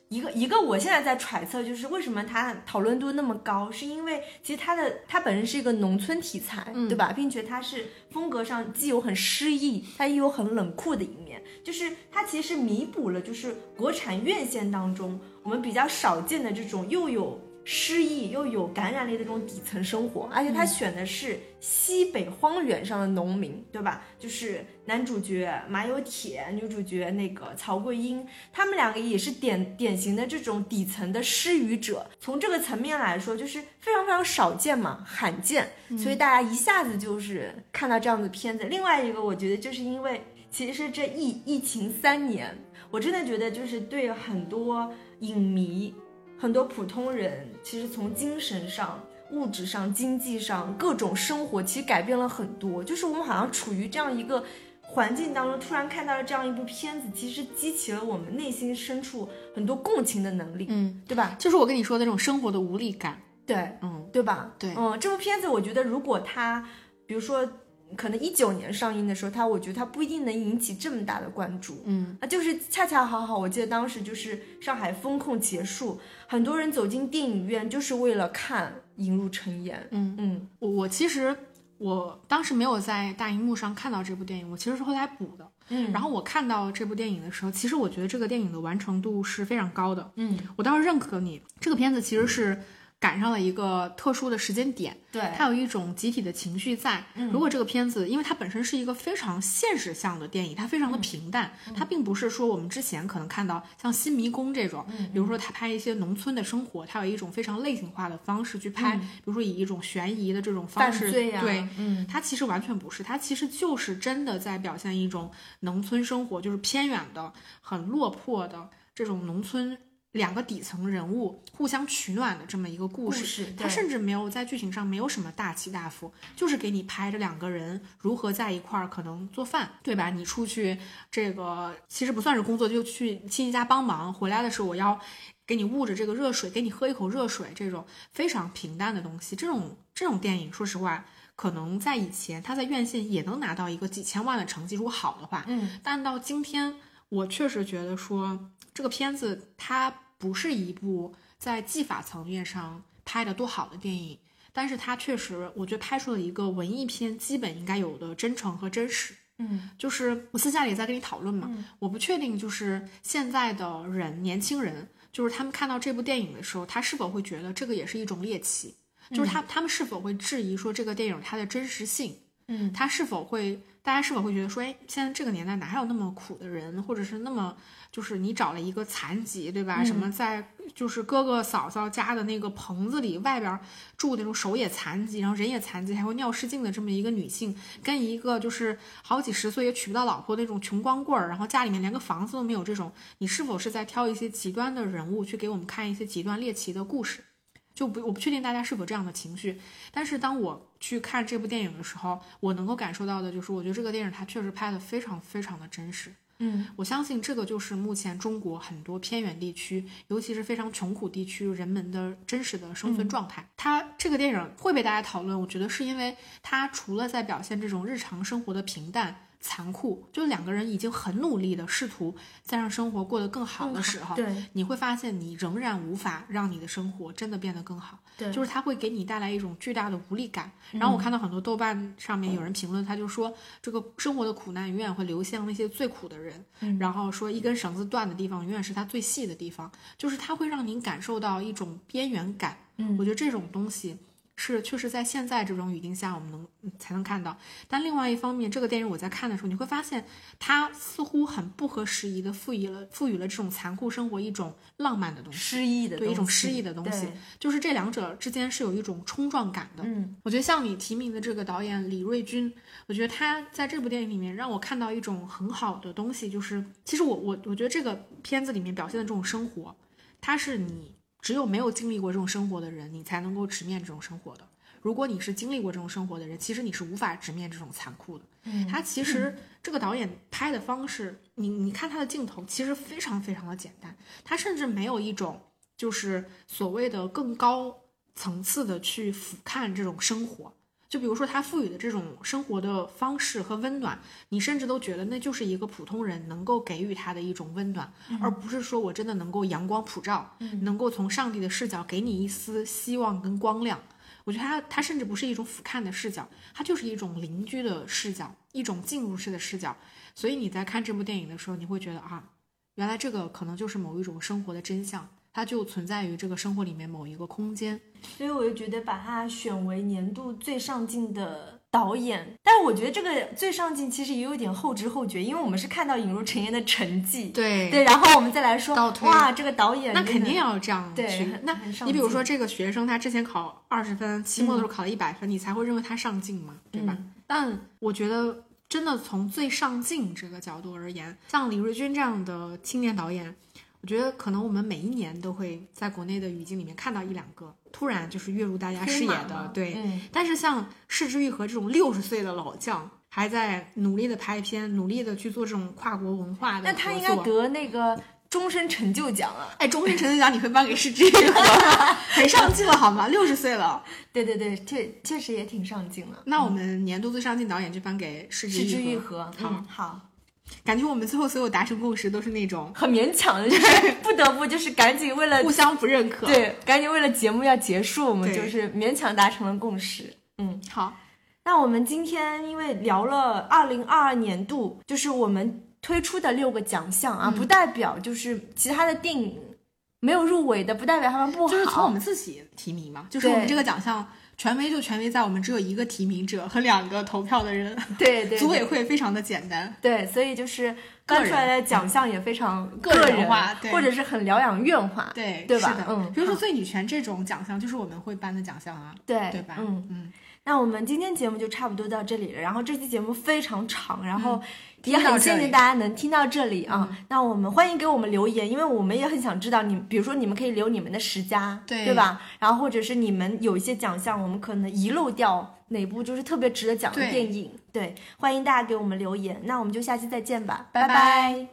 一个一个，我现在在揣测，就是为什么它讨论度那么高，是因为其实它的它本身是一个农村题材，对吧？并且它是风格上既有很诗意，它也有很冷酷的一面，就是它其实弥补了就是国产院线当中我们比较少见的这种又有。诗意又有感染力的这种底层生活，而且他选的是西北荒原上的农民，对吧？就是男主角马有铁，女主角那个曹桂英，他们两个也是典典型的这种底层的失语者。从这个层面来说，就是非常非常少见嘛，罕见，所以大家一下子就是看到这样的片子。另外一个，我觉得就是因为其实这疫疫情三年，我真的觉得就是对很多影迷。很多普通人其实从精神上、物质上、经济上各种生活，其实改变了很多。就是我们好像处于这样一个环境当中，突然看到了这样一部片子，其实激起了我们内心深处很多共情的能力，嗯，对吧？就是我跟你说的那种生活的无力感，对，嗯，对吧？对，嗯，这部片子我觉得，如果它，比如说。可能一九年上映的时候，它我觉得它不一定能引起这么大的关注，嗯，啊，就是恰恰好好，我记得当时就是上海封控结束，很多人走进电影院就是为了看《引入尘烟》，嗯。嗯，我我其实我当时没有在大荧幕上看到这部电影，我其实是后来补的，嗯，然后我看到这部电影的时候，其实我觉得这个电影的完成度是非常高的，嗯，我倒是认可你，这个片子其实是。赶上了一个特殊的时间点，对，它有一种集体的情绪在。如果这个片子，因为它本身是一个非常现实向的电影，它非常的平淡，它并不是说我们之前可能看到像《新迷宫》这种，比如说他拍一些农村的生活，它有一种非常类型化的方式去拍，比如说以一种悬疑的这种方式，对，嗯，它其实完全不是，它其实就是真的在表现一种农村生活，就是偏远的、很落魄的这种农村。两个底层人物互相取暖的这么一个故事，他甚至没有在剧情上没有什么大起大伏，就是给你拍着两个人如何在一块儿可能做饭，对吧？你出去这个其实不算是工作，就去亲戚家帮忙，回来的时候我要给你捂着这个热水，给你喝一口热水，这种非常平淡的东西，这种这种电影，说实话，可能在以前他在院线也能拿到一个几千万的成绩，如果好的话，嗯，但到今天，我确实觉得说这个片子它。不是一部在技法层面上拍的多好的电影，但是它确实，我觉得拍出了一个文艺片基本应该有的真诚和真实。嗯，就是我私下里在跟你讨论嘛，我不确定就是现在的人，年轻人，就是他们看到这部电影的时候，他是否会觉得这个也是一种猎奇？就是他他们是否会质疑说这个电影它的真实性？嗯，他是否会，大家是否会觉得说，哎，现在这个年代哪还有那么苦的人，或者是那么。就是你找了一个残疾，对吧？什么在就是哥哥嫂嫂家的那个棚子里，外边住那种手也残疾，然后人也残疾，还会尿失禁的这么一个女性，跟一个就是好几十岁也娶不到老婆那种穷光棍儿，然后家里面连个房子都没有，这种你是否是在挑一些极端的人物去给我们看一些极端猎奇的故事？就不我不确定大家是否这样的情绪，但是当我去看这部电影的时候，我能够感受到的就是，我觉得这个电影它确实拍的非常非常的真实。嗯，我相信这个就是目前中国很多偏远地区，尤其是非常穷苦地区人们的真实的生存状态。它这个电影会被大家讨论，我觉得是因为它除了在表现这种日常生活的平淡。残酷，就两个人已经很努力的试图再让生活过得更好的时候，对，你会发现你仍然无法让你的生活真的变得更好。对，就是它会给你带来一种巨大的无力感。然后我看到很多豆瓣上面有人评论，他就说这个生活的苦难永远会流向那些最苦的人。然后说一根绳子断的地方永远是它最细的地方，就是它会让您感受到一种边缘感。嗯，我觉得这种东西。是，确实在现在这种语境下，我们能才能看到。但另外一方面，这个电影我在看的时候，你会发现，它似乎很不合时宜的赋予了赋予了这种残酷生活一种浪漫的东西，诗意的对一种诗意的东西。就是这两者之间是有一种冲撞感的。嗯，我觉得像你提名的这个导演李瑞军，我觉得他在这部电影里面让我看到一种很好的东西，就是其实我我我觉得这个片子里面表现的这种生活，它是你。只有没有经历过这种生活的人，你才能够直面这种生活的。如果你是经历过这种生活的人，其实你是无法直面这种残酷的。嗯他其实这个导演拍的方式，你你看他的镜头，其实非常非常的简单。他甚至没有一种就是所谓的更高层次的去俯瞰这种生活。就比如说他赋予的这种生活的方式和温暖，你甚至都觉得那就是一个普通人能够给予他的一种温暖，而不是说我真的能够阳光普照，能够从上帝的视角给你一丝希望跟光亮。我觉得他他甚至不是一种俯瞰的视角，他就是一种邻居的视角，一种进入式的视角。所以你在看这部电影的时候，你会觉得啊，原来这个可能就是某一种生活的真相。它就存在于这个生活里面某一个空间，所以我就觉得把它选为年度最上镜的导演。但是我觉得这个最上镜其实也有点后知后觉，因为我们是看到引入陈妍的成绩，对对，然后我们再来说，哇，这个导演那肯定要这样去。那你比如说这个学生，他之前考二十分，期末的时候考了一百分，你才会认为他上镜嘛，对吧？但我觉得真的从最上镜这个角度而言，像李瑞军这样的青年导演。我觉得可能我们每一年都会在国内的语境里面看到一两个突然就是跃入大家视野的，对。但是像市之愈合这种六十岁的老将，还在努力的拍片，努力的去做这种跨国文化的，那他应该得那个终身成就奖啊！哎，终身成就奖你会颁给市之愈和？(laughs) 很上镜了好吗？六十岁了，(laughs) 对对对，确确实也挺上镜了。那我们年度最上镜导演就颁给市之愈和，好好。感觉我们最后所有达成共识都是那种很勉强的，就是 (laughs) 不得不就是赶紧为了互相不认可，对，赶紧为了节目要结束，我们就是勉强达成了共识。嗯，好，那我们今天因为聊了二零二二年度，就是我们推出的六个奖项啊，不代表就是其他的电影。没有入围的，不代表他们不好。就是从我们自己提名嘛，就是我们这个奖项。权威就权威在我们只有一个提名者和两个投票的人，对对，组委会非常的简单，对，所以就是颁出来的奖项也非常个人化，或者是很疗养院化，对对吧？嗯，比如说最女权这种奖项，就是我们会颁的奖项啊，对对吧？嗯嗯。那我们今天节目就差不多到这里了。然后这期节目非常长，然后也很谢谢大家能听到这里啊。那我们欢迎给我们留言，因为我们也很想知道你，比如说你们可以留你们的十佳，对吧？然后或者是你们有一些奖项，我们可能遗漏掉哪部就是特别值得讲的电影，对，欢迎大家给我们留言。那我们就下期再见吧，拜拜。